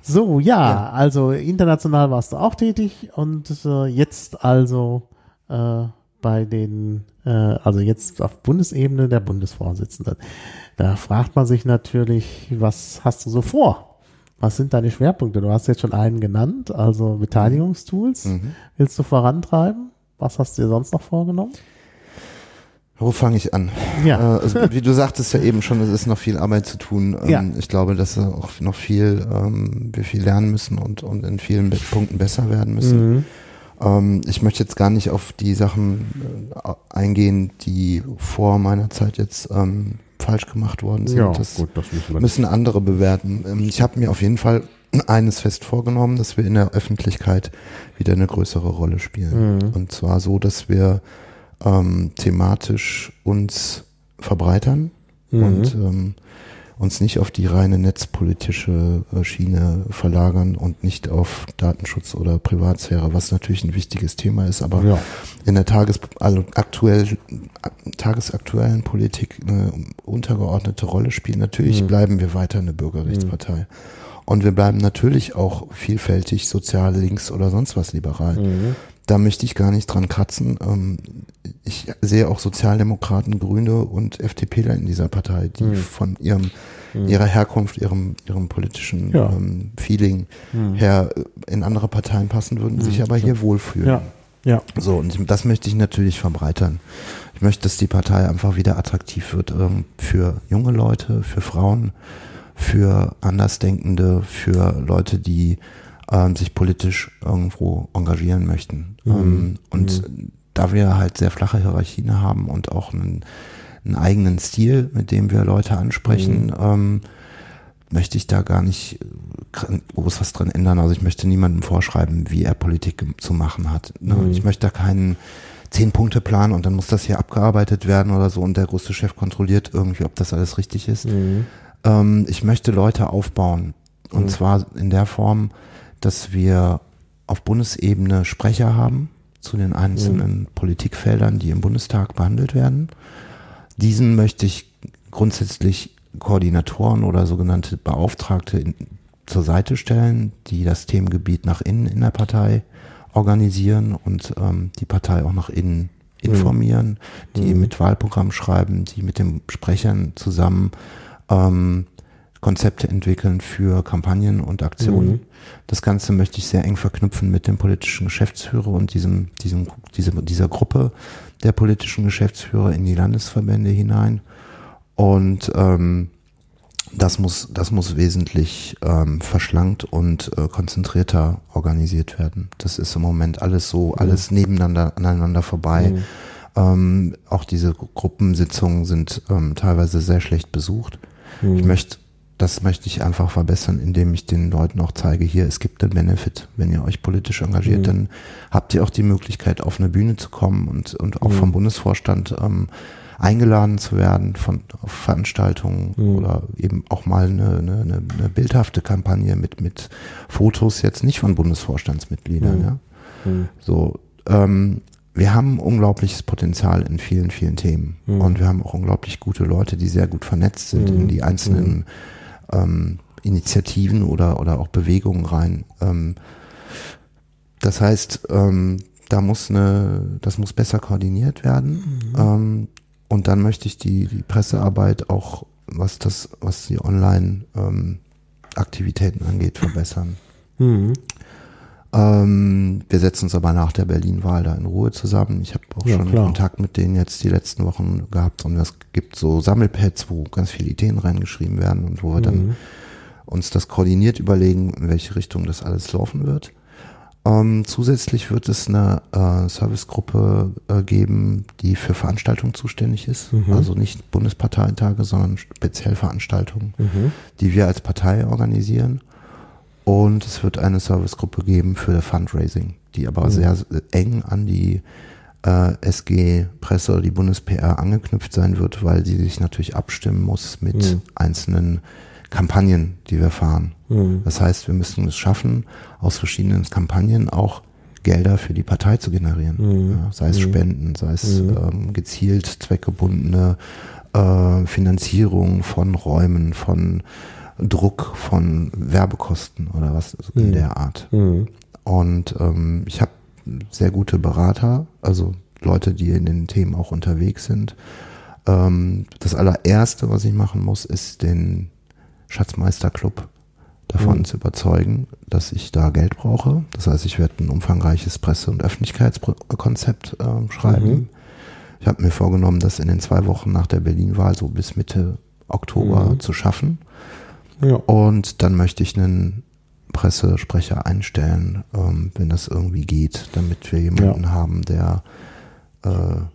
So, ja, ja, also international warst du auch tätig und äh, jetzt also äh, bei den, äh, also jetzt auf Bundesebene der Bundesvorsitzende. Da fragt man sich natürlich, was hast du so vor? Was sind deine Schwerpunkte? Du hast jetzt schon einen genannt, also Beteiligungstools. Mhm. Willst du vorantreiben? Was hast du dir sonst noch vorgenommen? Wo fange ich an? Ja. Äh, also, wie du sagtest ja eben schon, es ist noch viel Arbeit zu tun. Ähm, ja. Ich glaube, dass auch noch viel, ähm, wir viel lernen müssen und, und in vielen Punkten besser werden müssen. Mhm. Ähm, ich möchte jetzt gar nicht auf die Sachen äh, eingehen, die vor meiner Zeit jetzt falsch gemacht worden sind. Ja, das, gut, das müssen, müssen andere bewerten. Ich habe mir auf jeden Fall eines fest vorgenommen, dass wir in der Öffentlichkeit wieder eine größere Rolle spielen. Mhm. Und zwar so, dass wir ähm, thematisch uns verbreitern mhm. und ähm, uns nicht auf die reine netzpolitische äh, Schiene verlagern und nicht auf Datenschutz oder Privatsphäre, was natürlich ein wichtiges Thema ist, aber ja. in der Tages aktuell, tagesaktuellen Politik eine untergeordnete Rolle spielt. Natürlich mhm. bleiben wir weiter eine Bürgerrechtspartei. Mhm. Und wir bleiben natürlich auch vielfältig sozial, links oder sonst was liberal. Mhm da möchte ich gar nicht dran kratzen. Ähm, ich sehe auch Sozialdemokraten, Grüne und FDPler in dieser Partei, die hm. von ihrem hm. ihrer Herkunft, ihrem ihrem politischen ja. ähm, Feeling hm. her in andere Parteien passen würden, hm. sich aber hier wohlfühlen. Ja. Ja. So, und das möchte ich natürlich verbreitern. Ich möchte, dass die Partei einfach wieder attraktiv wird ähm, für junge Leute, für Frauen, für Andersdenkende, für Leute, die ähm, sich politisch irgendwo engagieren möchten. Mhm. Ähm, und mhm. da wir halt sehr flache Hierarchien haben und auch einen, einen eigenen Stil, mit dem wir Leute ansprechen, mhm. ähm, möchte ich da gar nicht groß was dran ändern. Also ich möchte niemandem vorschreiben, wie er Politik zu machen hat. Ne? Mhm. Ich möchte da keinen Zehn-Punkte-Plan und dann muss das hier abgearbeitet werden oder so und der größte Chef kontrolliert irgendwie, ob das alles richtig ist. Mhm. Ähm, ich möchte Leute aufbauen und mhm. zwar in der Form, dass wir auf Bundesebene Sprecher haben zu den einzelnen mhm. Politikfeldern, die im Bundestag behandelt werden. Diesen möchte ich grundsätzlich Koordinatoren oder sogenannte Beauftragte in, zur Seite stellen, die das Themengebiet nach innen in der Partei organisieren und ähm, die Partei auch nach innen informieren, mhm. die mhm. mit Wahlprogramm schreiben, die mit den Sprechern zusammen ähm, Konzepte entwickeln für Kampagnen und Aktionen. Mhm. Das Ganze möchte ich sehr eng verknüpfen mit dem politischen Geschäftsführer und diesem, diesem, diese, dieser Gruppe der politischen Geschäftsführer in die Landesverbände hinein. Und ähm, das muss, das muss wesentlich ähm, verschlankt und äh, konzentrierter organisiert werden. Das ist im Moment alles so, alles nebeneinander aneinander vorbei. Mhm. Ähm, auch diese Gruppensitzungen sind ähm, teilweise sehr schlecht besucht. Mhm. Ich möchte, das möchte ich einfach verbessern, indem ich den Leuten auch zeige, hier, es gibt einen Benefit. Wenn ihr euch politisch engagiert, mhm. dann habt ihr auch die Möglichkeit, auf eine Bühne zu kommen und, und auch mhm. vom Bundesvorstand ähm, eingeladen zu werden von auf Veranstaltungen mhm. oder eben auch mal eine, eine, eine, bildhafte Kampagne mit, mit Fotos jetzt nicht von Bundesvorstandsmitgliedern. Mhm. Ja? Mhm. So, ähm, wir haben unglaubliches Potenzial in vielen, vielen Themen. Mhm. Und wir haben auch unglaublich gute Leute, die sehr gut vernetzt sind in die einzelnen. Ähm, Initiativen oder, oder auch Bewegungen rein. Ähm, das heißt, ähm, da muss eine, das muss besser koordiniert werden. Mhm. Ähm, und dann möchte ich die, die Pressearbeit auch, was das, was die Online-Aktivitäten ähm, angeht, verbessern. Mhm. Ähm, wir setzen uns aber nach der Berlin-Wahl da in Ruhe zusammen. Ich habe auch ja, schon klar. Kontakt mit denen jetzt die letzten Wochen gehabt und es gibt so Sammelpads, wo ganz viele Ideen reingeschrieben werden und wo wir dann mhm. uns das koordiniert überlegen, in welche Richtung das alles laufen wird. Ähm, zusätzlich wird es eine äh, Servicegruppe äh, geben, die für Veranstaltungen zuständig ist. Mhm. Also nicht Bundesparteitage, sondern speziell Veranstaltungen, mhm. die wir als Partei organisieren. Und es wird eine Servicegruppe geben für Fundraising, die aber mhm. sehr eng an die äh, SG Presse oder die BundesPR angeknüpft sein wird, weil sie sich natürlich abstimmen muss mit mhm. einzelnen Kampagnen, die wir fahren. Mhm. Das heißt, wir müssen es schaffen, aus verschiedenen Kampagnen auch Gelder für die Partei zu generieren. Mhm. Ja, sei es mhm. Spenden, sei es mhm. ähm, gezielt zweckgebundene äh, Finanzierung von Räumen, von Druck von Werbekosten oder was in mhm. der Art. Mhm. Und ähm, ich habe sehr gute Berater, also Leute, die in den Themen auch unterwegs sind. Ähm, das allererste, was ich machen muss, ist den Schatzmeisterclub davon mhm. zu überzeugen, dass ich da Geld brauche. Das heißt, ich werde ein umfangreiches Presse- und Öffentlichkeitskonzept äh, schreiben. Mhm. Ich habe mir vorgenommen, das in den zwei Wochen nach der Berlin-Wahl so bis Mitte Oktober mhm. zu schaffen. Ja. Und dann möchte ich einen Pressesprecher einstellen, ähm, wenn das irgendwie geht, damit wir jemanden ja. haben, der äh,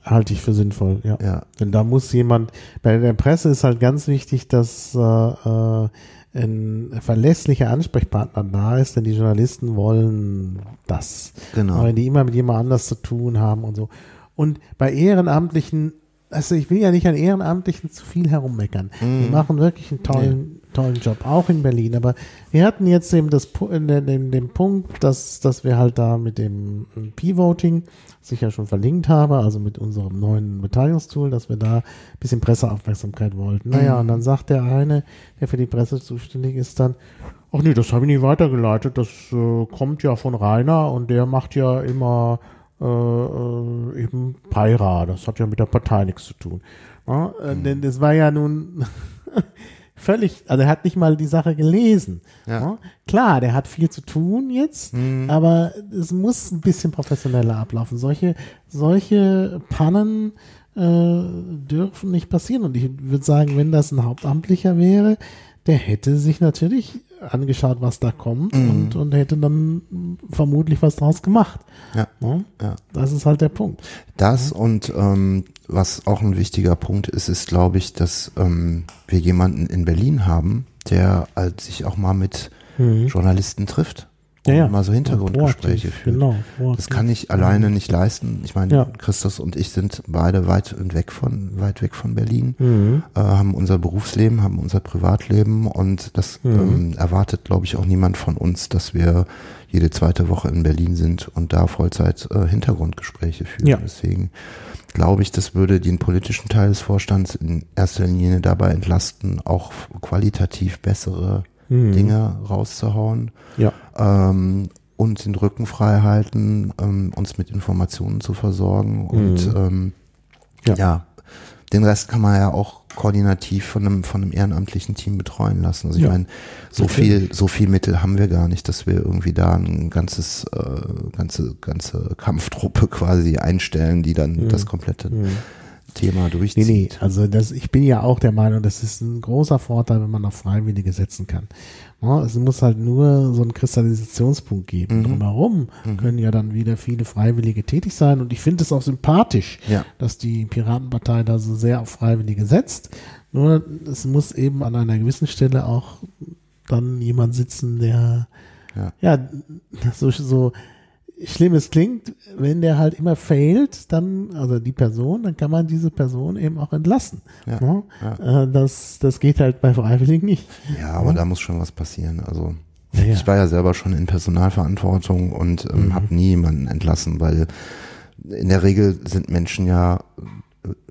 halte ich für sinnvoll, ja. ja. Denn da muss jemand, bei der Presse ist halt ganz wichtig, dass äh, äh, ein verlässlicher Ansprechpartner da ist, denn die Journalisten wollen das. Genau. Wenn die immer mit jemand anders zu tun haben und so. Und bei Ehrenamtlichen, also ich will ja nicht an Ehrenamtlichen zu viel herummeckern. Mhm. Die machen wirklich einen tollen, tollen Job, auch in Berlin. Aber wir hatten jetzt eben das, den, den Punkt, dass, dass wir halt da mit dem P-Voting, das ich ja schon verlinkt habe, also mit unserem neuen Beteiligungstool, dass wir da ein bisschen Presseaufmerksamkeit wollten. Naja, mhm. und dann sagt der eine, der für die Presse zuständig ist, dann, ach nee, das habe ich nicht weitergeleitet, das äh, kommt ja von Rainer und der macht ja immer äh, äh eben Peira, das hat ja mit der Partei nichts zu tun. Ja, mhm. Denn das war ja nun völlig, also er hat nicht mal die Sache gelesen. Ja. Ja? Klar, der hat viel zu tun jetzt, mhm. aber es muss ein bisschen professioneller ablaufen. Solche, solche Pannen äh, dürfen nicht passieren. Und ich würde sagen, wenn das ein Hauptamtlicher wäre, der hätte sich natürlich angeschaut, was da kommt mhm. und, und hätte dann vermutlich was draus gemacht. Ja. ja. ja. Das ist halt der Punkt. Das ja. und ähm, was auch ein wichtiger Punkt ist, ist, glaube ich, dass ähm, wir jemanden in Berlin haben, der halt sich auch mal mit mhm. Journalisten trifft und ja, mal so Hintergrundgespräche führt. Genau, das kann ich alleine nicht leisten. Ich meine, ja. Christus und ich sind beide weit und weg von weit weg von Berlin, mhm. äh, haben unser Berufsleben, haben unser Privatleben und das mhm. ähm, erwartet, glaube ich, auch niemand von uns, dass wir jede zweite Woche in Berlin sind und da Vollzeit äh, Hintergrundgespräche führen. Ja. Deswegen glaube ich, das würde den politischen Teil des Vorstands in erster Linie dabei entlasten, auch qualitativ bessere mhm. Dinge rauszuhauen. Ja. Ähm, uns den Rücken frei halten, ähm, uns mit Informationen zu versorgen und mhm. ähm, ja. ja. den Rest kann man ja auch koordinativ von einem, von einem ehrenamtlichen Team betreuen lassen. Also ich ja. meine, so viel, so viel Mittel haben wir gar nicht, dass wir irgendwie da ein ganzes, äh, ganze, ganze Kampftruppe quasi einstellen, die dann mhm. das komplette mhm Thema durchzieht. Nee, nee, also das, ich bin ja auch der Meinung, das ist ein großer Vorteil, wenn man auf Freiwillige setzen kann. Ja, es muss halt nur so einen Kristallisationspunkt geben. Mhm. Drumherum mhm. können ja dann wieder viele Freiwillige tätig sein und ich finde es auch sympathisch, ja. dass die Piratenpartei da so sehr auf Freiwillige setzt. Nur es muss eben an einer gewissen Stelle auch dann jemand sitzen, der ja, ja so, so schlimm es klingt, wenn der halt immer failt, dann, also die Person, dann kann man diese Person eben auch entlassen. Ja, ne? ja. Äh, das, das geht halt bei Freiwilligen nicht. Ja, aber ja. da muss schon was passieren. Also ich war ja selber schon in Personalverantwortung und ähm, mhm. habe nie jemanden entlassen, weil in der Regel sind Menschen ja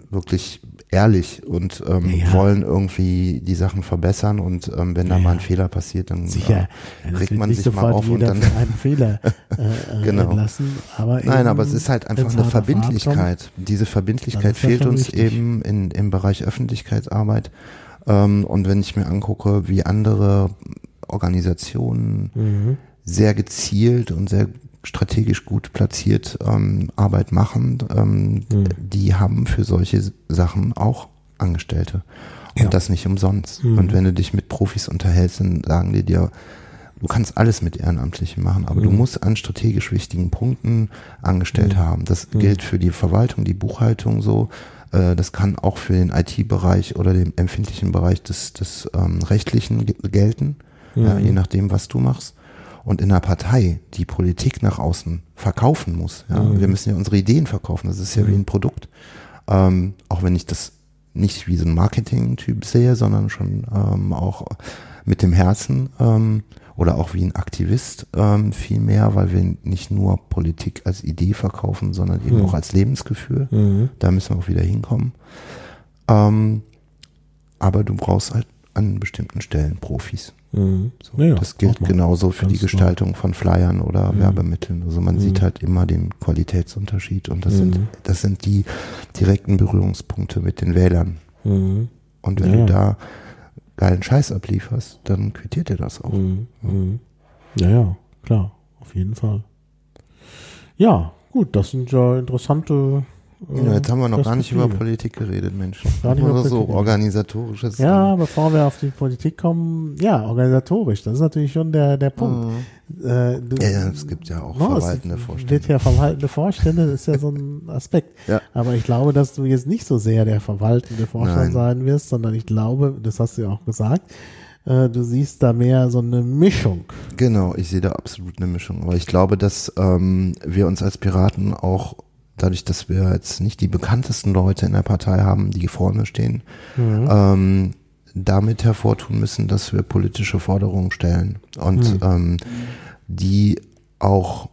wirklich ehrlich und ähm, ja. wollen irgendwie die Sachen verbessern und ähm, wenn da ja. mal ein Fehler passiert, dann Sicher. Äh, regt man sich mal auf und dann einen Fehler äh, äh genau. lassen. Aber Nein, aber es ist halt einfach eine Verbindlichkeit. Kommt, Diese Verbindlichkeit fehlt uns wichtig. eben in, im Bereich Öffentlichkeitsarbeit. Ähm, und wenn ich mir angucke, wie andere Organisationen mhm. sehr gezielt und sehr strategisch gut platziert ähm, Arbeit machen, ähm, mhm. die haben für solche Sachen auch Angestellte. Und ja. das nicht umsonst. Mhm. Und wenn du dich mit Profis unterhältst, dann sagen die dir, du kannst alles mit Ehrenamtlichen machen, aber mhm. du musst an strategisch wichtigen Punkten angestellt mhm. haben. Das mhm. gilt für die Verwaltung, die Buchhaltung so. Äh, das kann auch für den IT-Bereich oder den empfindlichen Bereich des, des ähm, Rechtlichen gelten, ja, je nachdem, was du machst und in einer Partei die Politik nach außen verkaufen muss. Ja? Mhm. Wir müssen ja unsere Ideen verkaufen. Das ist ja mhm. wie ein Produkt. Ähm, auch wenn ich das nicht wie so ein Marketing-Typ sehe, sondern schon ähm, auch mit dem Herzen ähm, oder auch wie ein Aktivist ähm, viel mehr, weil wir nicht nur Politik als Idee verkaufen, sondern eben mhm. auch als Lebensgefühl. Mhm. Da müssen wir auch wieder hinkommen. Ähm, aber du brauchst halt an bestimmten Stellen Profis. Mhm. So, ja, das gilt genauso für die Gestaltung klar. von Flyern oder mhm. Werbemitteln. Also man mhm. sieht halt immer den Qualitätsunterschied und das sind mhm. das sind die direkten Berührungspunkte mit den Wählern. Mhm. Und wenn ja. du da geilen Scheiß ablieferst, dann quittiert dir das auch. Mhm. Ja, ja, klar, auf jeden Fall. Ja, gut, das sind ja interessante ja, jetzt haben wir noch gar nicht über Politik geredet, Mensch. Gar nicht über so organisatorisches. Ja, bevor wir auf die Politik kommen, ja, organisatorisch, das ist natürlich schon der, der Punkt. Mhm. Äh, du, ja, es gibt ja auch no, verwaltende Vorstände. Wird ja verwaltende Vorstände, das ist ja so ein Aspekt. ja. Aber ich glaube, dass du jetzt nicht so sehr der verwaltende Vorstand Nein. sein wirst, sondern ich glaube, das hast du ja auch gesagt, äh, du siehst da mehr so eine Mischung. Genau, ich sehe da absolut eine Mischung. Aber ich glaube, dass ähm, wir uns als Piraten auch dadurch, dass wir jetzt nicht die bekanntesten Leute in der Partei haben, die vorne stehen, mhm. ähm, damit hervortun müssen, dass wir politische Forderungen stellen und mhm. ähm, die auch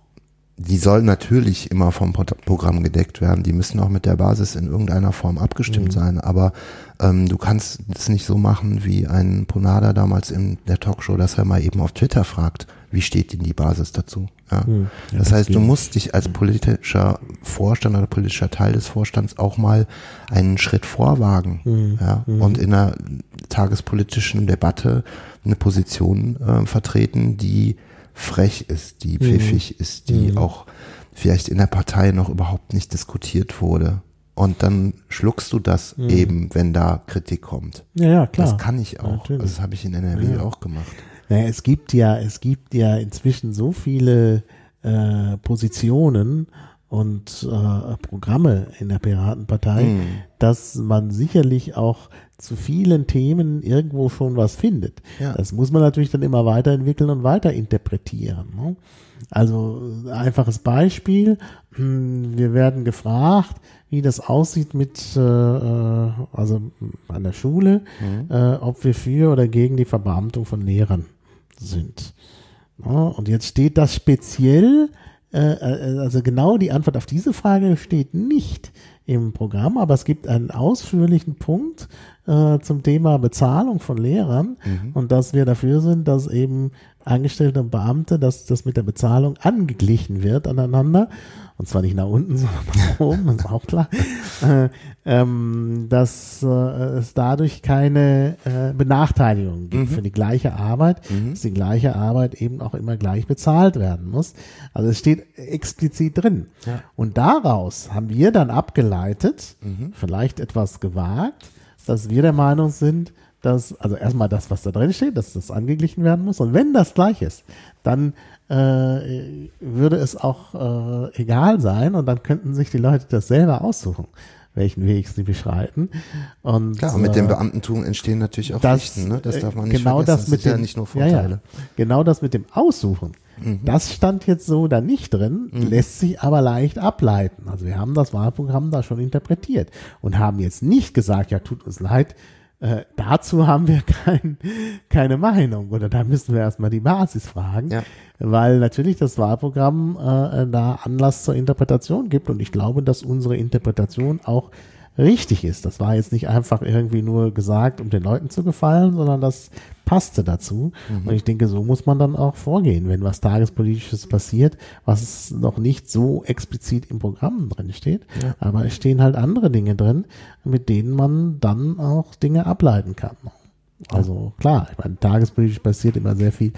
die sollen natürlich immer vom Programm gedeckt werden. Die müssen auch mit der Basis in irgendeiner Form abgestimmt mhm. sein. Aber ähm, du kannst es nicht so machen wie ein Ponada damals in der Talkshow, dass er mal eben auf Twitter fragt, wie steht denn die Basis dazu? Ja. Mhm. Ja, das, das heißt, du musst dich als politischer Vorstand oder politischer Teil des Vorstands auch mal einen Schritt vorwagen. Mhm. Ja. Mhm. Und in einer tagespolitischen Debatte eine Position äh, vertreten, die frech ist, die mhm. pfiffig ist, die mhm. auch vielleicht in der Partei noch überhaupt nicht diskutiert wurde. Und dann schluckst du das mhm. eben, wenn da Kritik kommt. Ja, ja, klar. Das kann ich auch. Ja, also das habe ich in NRW auch gemacht. Naja, es gibt ja, es gibt ja inzwischen so viele äh, Positionen und äh, Programme in der Piratenpartei, mhm. dass man sicherlich auch zu vielen Themen irgendwo schon was findet. Ja. Das muss man natürlich dann immer weiterentwickeln und weiterinterpretieren. Ne? Also einfaches Beispiel, hm, wir werden gefragt, wie das aussieht mit, äh, äh, also an der Schule, mhm. äh, ob wir für oder gegen die Verbeamtung von Lehrern sind. Und jetzt steht das speziell, äh, äh, also genau die Antwort auf diese Frage steht nicht im Programm, aber es gibt einen ausführlichen Punkt äh, zum Thema Bezahlung von Lehrern mhm. und dass wir dafür sind, dass eben Angestellte und Beamte, dass das mit der Bezahlung angeglichen wird aneinander. Und zwar nicht nach unten, sondern nach oben, das ist auch klar. Äh, ähm, dass äh, es dadurch keine äh, Benachteiligung gibt mhm. für die gleiche Arbeit, mhm. dass die gleiche Arbeit eben auch immer gleich bezahlt werden muss. Also es steht explizit drin. Ja. Und daraus haben wir dann abgeleitet, mhm. vielleicht etwas gewagt, dass wir der Meinung sind, dass, also erstmal das, was da drin steht, dass das angeglichen werden muss. Und wenn das gleich ist, dann äh, würde es auch äh, egal sein und dann könnten sich die Leute das selber aussuchen welchen Weg sie beschreiten. Und, Klar, mit dem äh, Beamtentum entstehen natürlich auch das, Pflichten, ne? Das darf man nicht genau vergessen. Das, mit das dem, ja nicht nur Vorteile. Ja, ja. Genau das mit dem Aussuchen. Mhm. Das stand jetzt so da nicht drin, mhm. lässt sich aber leicht ableiten. Also wir haben das Wahlprogramm da schon interpretiert und haben jetzt nicht gesagt, ja, tut uns leid, äh, dazu haben wir kein, keine Meinung. Oder da müssen wir erstmal die Basis fragen, ja. weil natürlich das Wahlprogramm äh, da Anlass zur Interpretation gibt. Und ich glaube, dass unsere Interpretation auch richtig ist. Das war jetzt nicht einfach irgendwie nur gesagt, um den Leuten zu gefallen, sondern das passte dazu. Mhm. Und ich denke, so muss man dann auch vorgehen, wenn was Tagespolitisches passiert, was noch nicht so explizit im Programm drin steht. Ja. Aber es stehen halt andere Dinge drin, mit denen man dann auch Dinge ableiten kann. Also klar, ich meine, tagespolitisch passiert immer sehr viel,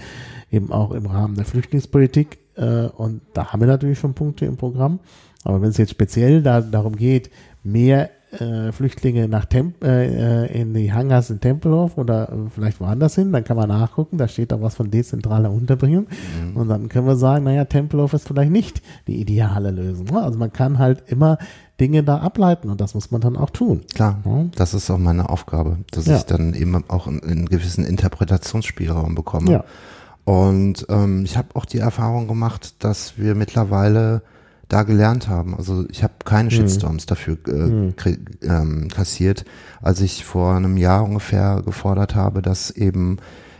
eben auch im Rahmen der Flüchtlingspolitik. Äh, und da haben wir natürlich schon Punkte im Programm. Aber wenn es jetzt speziell da, darum geht, mehr äh, Flüchtlinge nach Temp äh, in die Hangars in Tempelhof oder vielleicht woanders hin, dann kann man nachgucken, da steht auch was von dezentraler Unterbringung mhm. und dann können wir sagen, naja, Tempelhof ist vielleicht nicht die ideale Lösung. Ne? Also man kann halt immer Dinge da ableiten und das muss man dann auch tun. Klar, ja? das ist auch meine Aufgabe, dass ja. ich dann eben auch einen, einen gewissen Interpretationsspielraum bekomme. Ja. Und ähm, ich habe auch die Erfahrung gemacht, dass wir mittlerweile da gelernt haben. Also ich habe keine hm. Shitstorms mhm. dafür äh, mhm. ähm, kassiert, als ich vor einem Jahr ungefähr gefordert habe, dass eben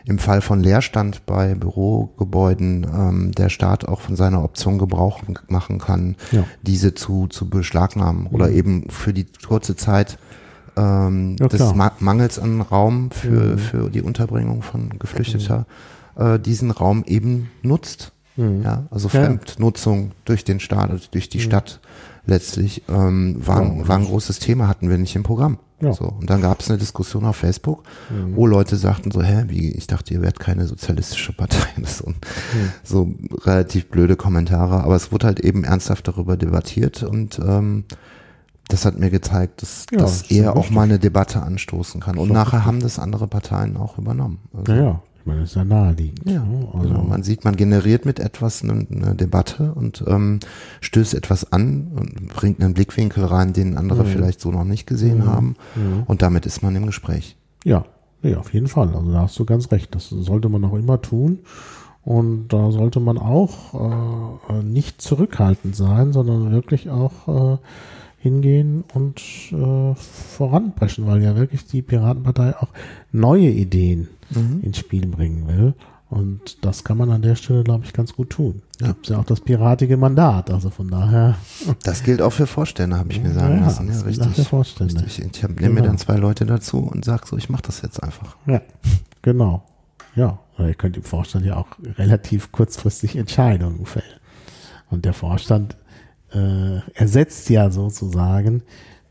im Fall von Leerstand bei Bürogebäuden ähm, der Staat auch von seiner Option Gebrauch machen kann, ja. diese zu, zu beschlagnahmen oder mhm. eben für die kurze Zeit ähm, ja, des Ma Mangels an Raum für, mhm. für die Unterbringung von Geflüchteter äh, diesen Raum eben nutzt. Mhm. Ja, also Fremdnutzung durch den Staat, also durch die mhm. Stadt letztlich ähm, war, ja, war ein großes Thema, hatten wir nicht im Programm. Ja. So, und dann gab es eine Diskussion auf Facebook, mhm. wo Leute sagten so, hä, wie, ich dachte, ihr werdet keine sozialistische Partei. Das so, mhm. so relativ blöde Kommentare, aber es wurde halt eben ernsthaft darüber debattiert und ähm, das hat mir gezeigt, dass, ja, dass er auch mal eine Debatte anstoßen kann. Und nachher haben das andere Parteien auch übernommen. Also, ja, ja. Das ist ja naheliegend. Ja, also genau. man sieht, man generiert mit etwas eine, eine Debatte und ähm, stößt etwas an und bringt einen Blickwinkel rein, den andere mhm. vielleicht so noch nicht gesehen mhm. haben. Mhm. Und damit ist man im Gespräch. Ja, ja, auf jeden Fall. Also da hast du ganz recht. Das sollte man auch immer tun. Und da sollte man auch äh, nicht zurückhaltend sein, sondern wirklich auch äh, hingehen und äh, voranpreschen, weil ja wirklich die Piratenpartei auch neue Ideen mhm. ins Spiel bringen will. Und das kann man an der Stelle, glaube ich, ganz gut tun. Ja. Gibt ja auch das piratige Mandat, also von daher. Das gilt auch für Vorstände, habe ich mir sagen ja, lassen. Ja, richtig. Für Vorstände. richtig. Ich nehme genau. mir dann zwei Leute dazu und sage so, ich mache das jetzt einfach. Ja, genau. Ja, oder ihr könnt im Vorstand ja auch relativ kurzfristig Entscheidungen fällen. Und der Vorstand äh, ersetzt ja sozusagen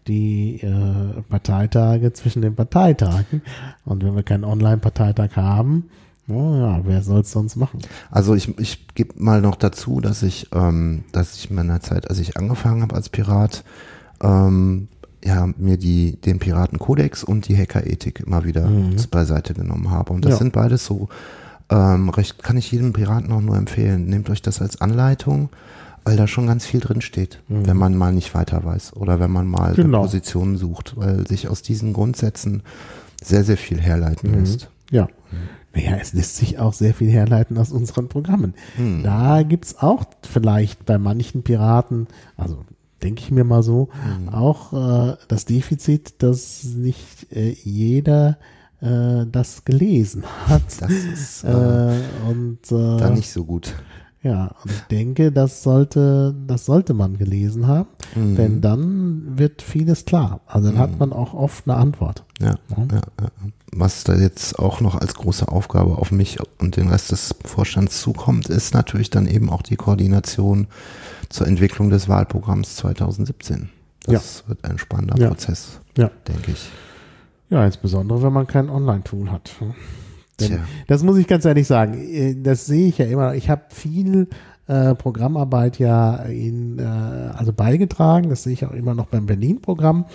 die äh, Parteitage zwischen den Parteitagen. Und wenn wir keinen Online-Parteitag haben, oh ja, wer soll es sonst machen? Also ich, ich gebe mal noch dazu, dass ich, ähm, dass ich in meiner Zeit, als ich angefangen habe als Pirat, ähm, ja, mir die, den Piratenkodex und die Hackerethik immer wieder mhm. beiseite genommen habe. Und das ja. sind beides so ähm, recht, kann ich jedem Piraten auch nur empfehlen. Nehmt euch das als Anleitung weil da schon ganz viel drin steht, mhm. wenn man mal nicht weiter weiß oder wenn man mal genau. Positionen sucht, weil sich aus diesen Grundsätzen sehr, sehr viel herleiten mhm. lässt. Ja. Naja, es lässt sich auch sehr viel herleiten aus unseren Programmen. Mhm. Da gibt's auch vielleicht bei manchen Piraten, also denke ich mir mal so, mhm. auch äh, das Defizit, dass nicht äh, jeder äh, das gelesen hat. Das ist äh, und, äh, da nicht so gut. Ja, und ich denke, das sollte, das sollte man gelesen haben, mhm. denn dann wird vieles klar. Also dann mhm. hat man auch oft eine Antwort. Ja, ja. ja. Was da jetzt auch noch als große Aufgabe auf mich und den Rest des Vorstands zukommt, ist natürlich dann eben auch die Koordination zur Entwicklung des Wahlprogramms 2017. Das ja. wird ein spannender. Prozess, denke ich. Ja, insbesondere wenn man kein Online-Tool hat. Denn das muss ich ganz ehrlich sagen. Äh, das sehe ich ja immer. Ich habe viel äh, Programmarbeit ja in, äh, also beigetragen. Das sehe ich auch immer noch beim Berlin-Programm.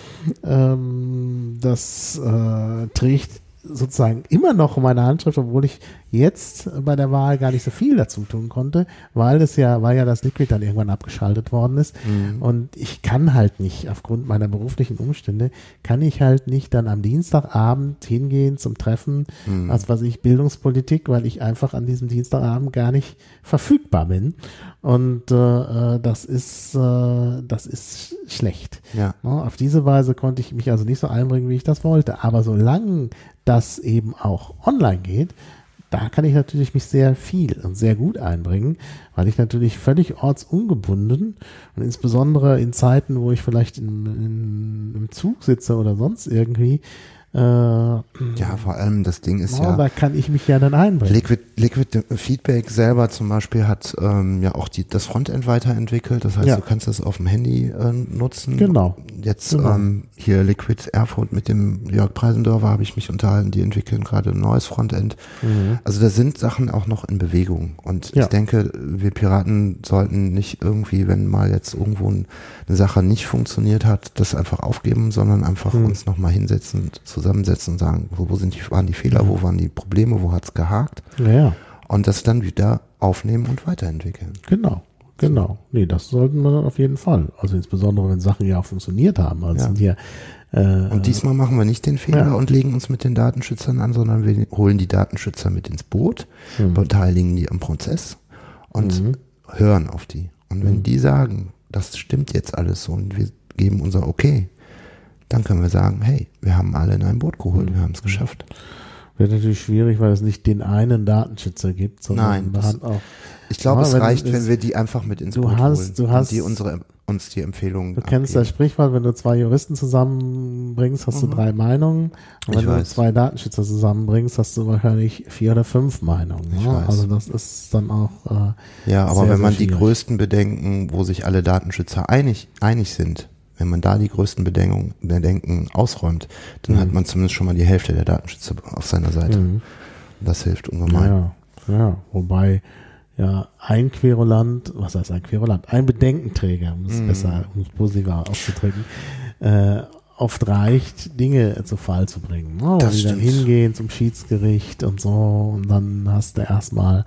Ähm, das äh, trägt sozusagen immer noch meine Handschrift, obwohl ich jetzt bei der Wahl gar nicht so viel dazu tun konnte, weil das ja, weil ja das Liquid dann irgendwann abgeschaltet worden ist. Mhm. Und ich kann halt nicht, aufgrund meiner beruflichen Umstände, kann ich halt nicht dann am Dienstagabend hingehen zum Treffen, mhm. was ich Bildungspolitik, weil ich einfach an diesem Dienstagabend gar nicht verfügbar bin. Und äh, äh das ist äh, das ist schlecht. Ja. Ne, auf diese Weise konnte ich mich also nicht so einbringen, wie ich das wollte. Aber solange das eben auch online geht, da kann ich natürlich mich sehr viel und sehr gut einbringen, weil ich natürlich völlig ortsungebunden und insbesondere in Zeiten, wo ich vielleicht in, in, im Zug sitze oder sonst irgendwie, äh, ja, vor allem das Ding ist oh, ja. Da kann ich mich ja dann einbringen. Liquid, Liquid Feedback selber zum Beispiel hat ähm, ja auch die, das Frontend weiterentwickelt. Das heißt, ja. du kannst das auf dem Handy äh, nutzen. Genau. Jetzt genau. Ähm, hier Liquid Erfurt mit dem Jörg Preisendorfer habe ich mich unterhalten. Die entwickeln gerade ein neues Frontend. Mhm. Also da sind Sachen auch noch in Bewegung. Und ja. ich denke, wir Piraten sollten nicht irgendwie, wenn mal jetzt irgendwo eine Sache nicht funktioniert hat, das einfach aufgeben, sondern einfach mhm. uns nochmal hinsetzen zu zusammensetzen und sagen, wo, wo sind die, waren die Fehler, wo waren die Probleme, wo hat es gehakt. Ja. Und das dann wieder aufnehmen und weiterentwickeln. Genau. Genau. Nee, das sollten wir auf jeden Fall. Also insbesondere, wenn Sachen ja auch funktioniert haben. Also ja. hier, äh, und diesmal machen wir nicht den Fehler ja. und legen uns mit den Datenschützern an, sondern wir holen die Datenschützer mit ins Boot, mhm. beteiligen die am Prozess und mhm. hören auf die. Und wenn mhm. die sagen, das stimmt jetzt alles so und wir geben unser Okay, dann können wir sagen, hey, wir haben alle in ein Boot geholt, wir haben es geschafft. Wird natürlich schwierig, weil es nicht den einen Datenschützer gibt, sondern Nein, das, auch. Ich glaube, ja, es reicht, wenn, wenn wir die einfach mit ins du Boot hast, holen du hast, die unsere uns die Empfehlungen Du kennst abgeben. das Sprichwort, wenn du zwei Juristen zusammenbringst, hast mhm. du drei Meinungen. Und wenn ich du weiß. zwei Datenschützer zusammenbringst, hast du wahrscheinlich vier oder fünf Meinungen. Ich ja? Also das ist dann auch äh, Ja, aber sehr, wenn man die größten Bedenken, wo sich alle Datenschützer einig, einig sind, wenn man da die größten Bedenken, Bedenken ausräumt, dann mhm. hat man zumindest schon mal die Hälfte der Datenschützer auf seiner Seite. Mhm. Das hilft ungemein. Ja, ja, wobei ja ein Querulant, was heißt ein Querulant? Ein Bedenkenträger, um es mhm. besser, um es positiver auszudrücken, äh, oft reicht, Dinge zu Fall zu bringen. Oh, das die dann hingehen zum Schiedsgericht und so und dann hast du erstmal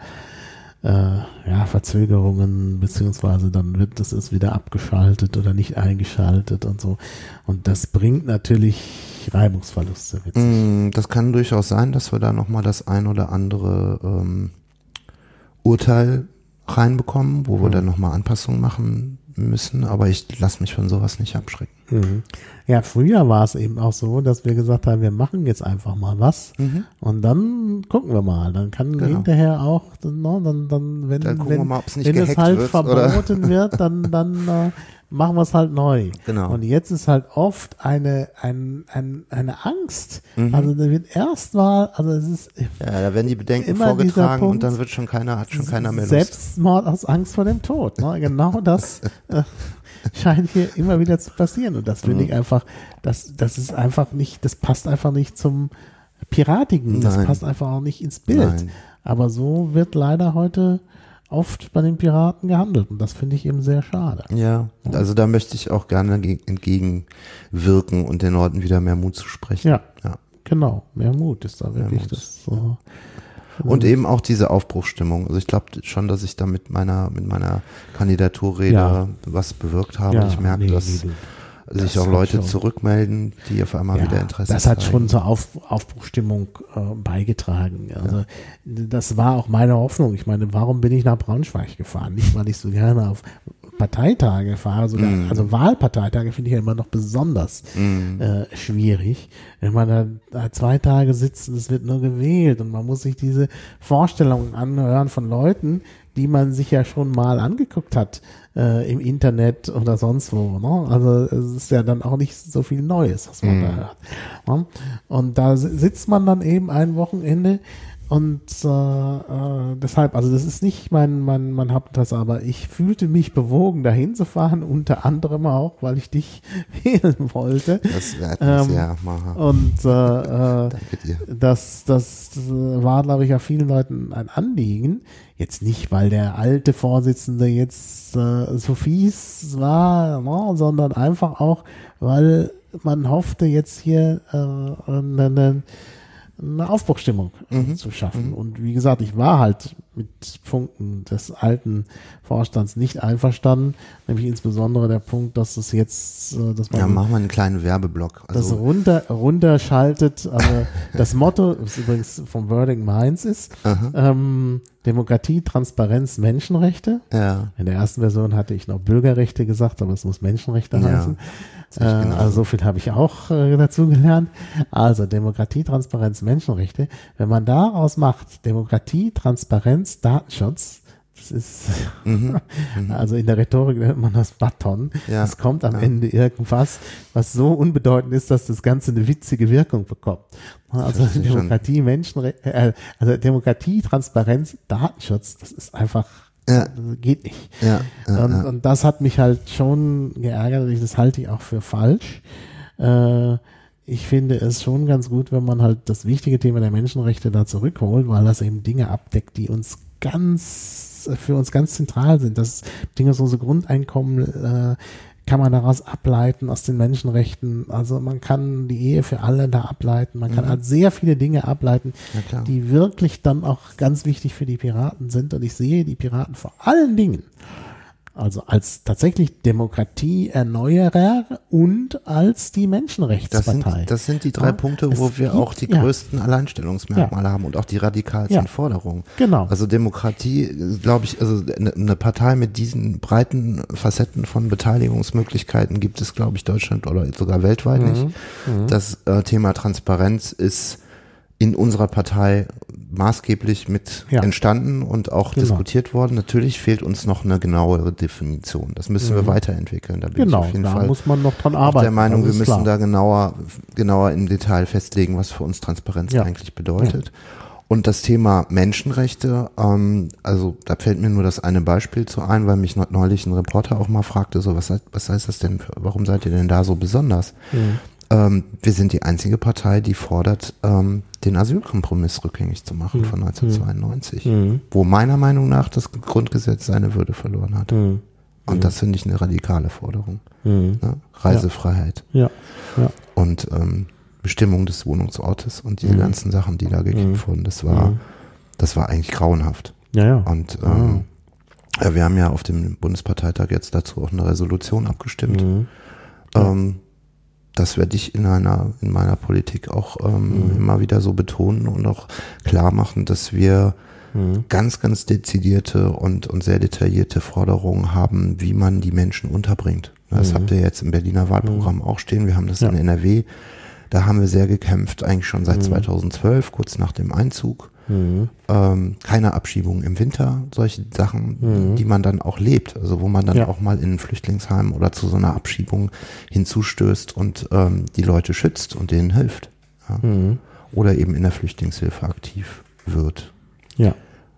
äh, ja, Verzögerungen, beziehungsweise dann wird das ist wieder abgeschaltet oder nicht eingeschaltet und so. Und das bringt natürlich Reibungsverluste mit sich. Mm, das kann durchaus sein, dass wir da nochmal das ein oder andere ähm, Urteil reinbekommen, wo wir mhm. dann nochmal Anpassungen machen müssen, aber ich lasse mich von sowas nicht abschrecken. Mhm. Ja, früher war es eben auch so, dass wir gesagt haben, wir machen jetzt einfach mal was mhm. und dann gucken wir mal. Dann kann genau. hinterher auch, no, dann, dann, wenn, dann wenn, mal, wenn es halt wird, verboten wird, dann, dann äh, machen wir es halt neu. Genau. Und jetzt ist halt oft eine, ein, ein, eine Angst. Mhm. Also da wird erstmal, also es ist. Ja, da werden die Bedenken vorgetragen Punkt, und dann wird schon keiner, hat schon keiner mehr Lust. Selbstmord aus Angst vor dem Tod. Ne? Genau das. Äh, scheint hier immer wieder zu passieren. Und das finde mhm. ich einfach, das, das ist einfach nicht, das passt einfach nicht zum Piratigen. Das Nein. passt einfach auch nicht ins Bild. Nein. Aber so wird leider heute oft bei den Piraten gehandelt und das finde ich eben sehr schade. Ja, also da möchte ich auch gerne entgegenwirken und den Leuten wieder mehr Mut zu sprechen. Ja, ja. genau, mehr Mut ist da wirklich das. So. Und eben auch diese Aufbruchstimmung. Also ich glaube schon, dass ich da mit meiner, mit meiner Kandidaturrede ja. was bewirkt habe. Ja, ich merke, nee, dass nee, sich auch Leute schon. zurückmelden, die auf einmal ja, wieder Interesse haben. Das hat zeigen. schon zur Auf, Aufbruchstimmung äh, beigetragen. Also ja. das war auch meine Hoffnung. Ich meine, warum bin ich nach Braunschweig gefahren? Nicht, weil ich so gerne auf Parteitage fahre, sogar, mm. also Wahlparteitage finde ich ja immer noch besonders mm. äh, schwierig. Wenn man da, da zwei Tage sitzt und es wird nur gewählt und man muss sich diese Vorstellungen anhören von Leuten, die man sich ja schon mal angeguckt hat äh, im Internet oder sonst wo. Ne? Also es ist ja dann auch nicht so viel Neues, was man mm. da hört. Ne? Und da sitzt man dann eben ein Wochenende und äh, äh, deshalb, also das ist nicht mein, mein, mein Hauptinteresse, aber ich fühlte mich bewogen, dahin zu fahren, unter anderem auch, weil ich dich wählen wollte. Das werden ähm, ja machen. Und äh, äh, das, das war, glaube ich, ja vielen Leuten ein Anliegen. Jetzt nicht, weil der alte Vorsitzende jetzt äh, so fies war, no, sondern einfach auch, weil man hoffte jetzt hier äh, einen eine Aufbruchstimmung mhm. zu schaffen. Mhm. Und wie gesagt, ich war halt mit Punkten des alten Vorstands nicht einverstanden, nämlich insbesondere der Punkt, dass es jetzt, äh, dass man ja, machen wir einen kleinen Werbeblock. Also das runter runterschaltet. Also das Motto, was übrigens vom Wording Minds ist, ähm, Demokratie, Transparenz, Menschenrechte. Ja. In der ersten Version hatte ich noch Bürgerrechte gesagt, aber es muss Menschenrechte ja. heißen. Äh, also so viel habe ich auch äh, dazu gelernt. Also Demokratie, Transparenz, Menschenrechte. Wenn man daraus macht, Demokratie, Transparenz, Datenschutz, das ist, mhm, mhm. also in der Rhetorik nennt man das Baton. Ja, es kommt am ja. Ende irgendwas, was so unbedeutend ist, dass das Ganze eine witzige Wirkung bekommt. Also Demokratie, Menschenrechte, äh, also Demokratie, Transparenz, Datenschutz, das ist einfach ja. geht nicht. Ja, ja, und, und, das hat mich halt schon geärgert. Das halte ich auch für falsch. Äh, ich finde es schon ganz gut, wenn man halt das wichtige Thema der Menschenrechte da zurückholt, weil das eben Dinge abdeckt, die uns ganz, für uns ganz zentral sind. Das so Grundeinkommen, äh, kann man daraus ableiten aus den Menschenrechten. Also man kann die Ehe für alle da ableiten. Man kann mhm. halt sehr viele Dinge ableiten, die wirklich dann auch ganz wichtig für die Piraten sind. Und ich sehe die Piraten vor allen Dingen also als tatsächlich Demokratieerneuerer und als die Menschenrechtspartei. Das sind, das sind die drei ja, Punkte, wo wir gibt, auch die ja. größten Alleinstellungsmerkmale ja. haben und auch die radikalsten Forderungen. Genau. Also Demokratie, glaube ich, also eine Partei mit diesen breiten Facetten von Beteiligungsmöglichkeiten gibt es, glaube ich, Deutschland oder sogar weltweit mhm. nicht. Mhm. Das äh, Thema Transparenz ist in unserer Partei maßgeblich mit ja. entstanden und auch genau. diskutiert worden. Natürlich fehlt uns noch eine genauere Definition. Das müssen mhm. wir weiterentwickeln. Da bin genau, ich auf jeden da Fall muss man noch dran arbeiten. der Meinung, wir müssen klar. da genauer, genauer im Detail festlegen, was für uns Transparenz ja. eigentlich bedeutet. Ja. Und das Thema Menschenrechte, ähm, also da fällt mir nur das eine Beispiel zu ein, weil mich neulich ein Reporter auch mal fragte, so was, was heißt das denn, warum seid ihr denn da so besonders? Mhm. Ähm, wir sind die einzige Partei, die fordert, ähm, den Asylkompromiss rückgängig zu machen mhm. von 1992, mhm. wo meiner Meinung nach das Grundgesetz seine Würde verloren hat. Mhm. Und mhm. das finde ich eine radikale Forderung. Mhm. Ne? Reisefreiheit. Ja. ja. Und ähm, Bestimmung des Wohnungsortes und diese ganzen Sachen, die da gekippt wurden, das war, das war eigentlich grauenhaft. Ja, ja. Und ähm, ja, wir haben ja auf dem Bundesparteitag jetzt dazu auch eine Resolution abgestimmt. Ähm, das werde ich in einer, in meiner Politik auch ähm, mhm. immer wieder so betonen und auch klar machen, dass wir mhm. ganz, ganz dezidierte und, und sehr detaillierte Forderungen haben, wie man die Menschen unterbringt. Das mhm. habt ihr jetzt im Berliner Wahlprogramm mhm. auch stehen. Wir haben das ja. in NRW. Da haben wir sehr gekämpft, eigentlich schon seit 2012, mhm. kurz nach dem Einzug. Mhm. Ähm, keine Abschiebung im Winter, solche Sachen, mhm. die man dann auch lebt, also wo man dann ja. auch mal in ein Flüchtlingsheim oder zu so einer Abschiebung hinzustößt und ähm, die Leute schützt und denen hilft. Ja? Mhm. Oder eben in der Flüchtlingshilfe aktiv wird. Ja.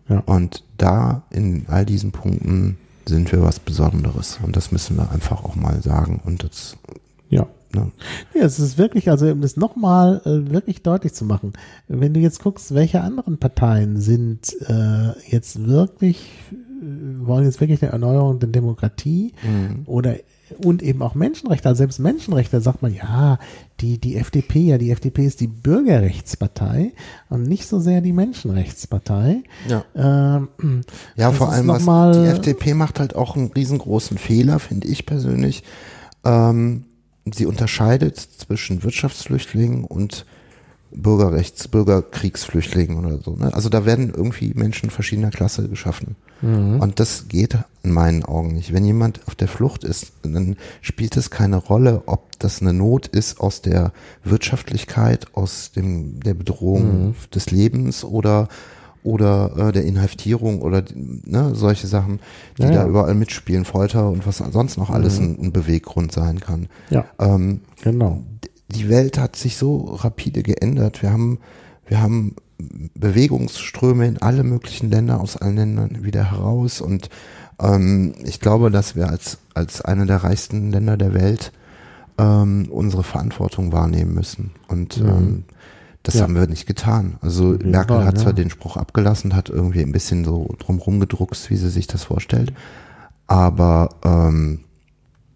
ja. Und da in all diesen Punkten sind wir was Besonderes und das müssen wir einfach auch mal sagen und das. Ne? Ja, es ist wirklich, also um das nochmal äh, wirklich deutlich zu machen, wenn du jetzt guckst, welche anderen Parteien sind äh, jetzt wirklich, äh, wollen jetzt wirklich eine Erneuerung der Demokratie mhm. oder und eben auch Menschenrechte, also selbst Menschenrechte sagt man, ja, die, die FDP, ja, die FDP ist die Bürgerrechtspartei und nicht so sehr die Menschenrechtspartei. Ja, ähm, ja vor allem was, die FDP macht halt auch einen riesengroßen Fehler, finde ich persönlich. Ähm, sie unterscheidet zwischen Wirtschaftsflüchtlingen und Bürgerrechts-, Bürgerkriegsflüchtlingen oder so. Ne? Also da werden irgendwie Menschen verschiedener Klasse geschaffen. Mhm. Und das geht in meinen Augen nicht. Wenn jemand auf der Flucht ist, dann spielt es keine Rolle, ob das eine Not ist aus der Wirtschaftlichkeit, aus dem, der Bedrohung mhm. des Lebens oder oder äh, der Inhaftierung oder ne, solche Sachen, die ja, da ja. überall mitspielen, Folter und was sonst noch alles mhm. ein, ein, Beweggrund sein kann. Ja, ähm, genau. Die Welt hat sich so rapide geändert. Wir haben, wir haben Bewegungsströme in alle möglichen Länder aus allen Ländern wieder heraus und ähm, ich glaube, dass wir als, als eine der reichsten Länder der Welt ähm, unsere Verantwortung wahrnehmen müssen. Und mhm. ähm, das ja. haben wir nicht getan. Also Merkel hat zwar ja. den Spruch abgelassen, hat irgendwie ein bisschen so drumherum gedruckst, wie sie sich das vorstellt, aber ähm,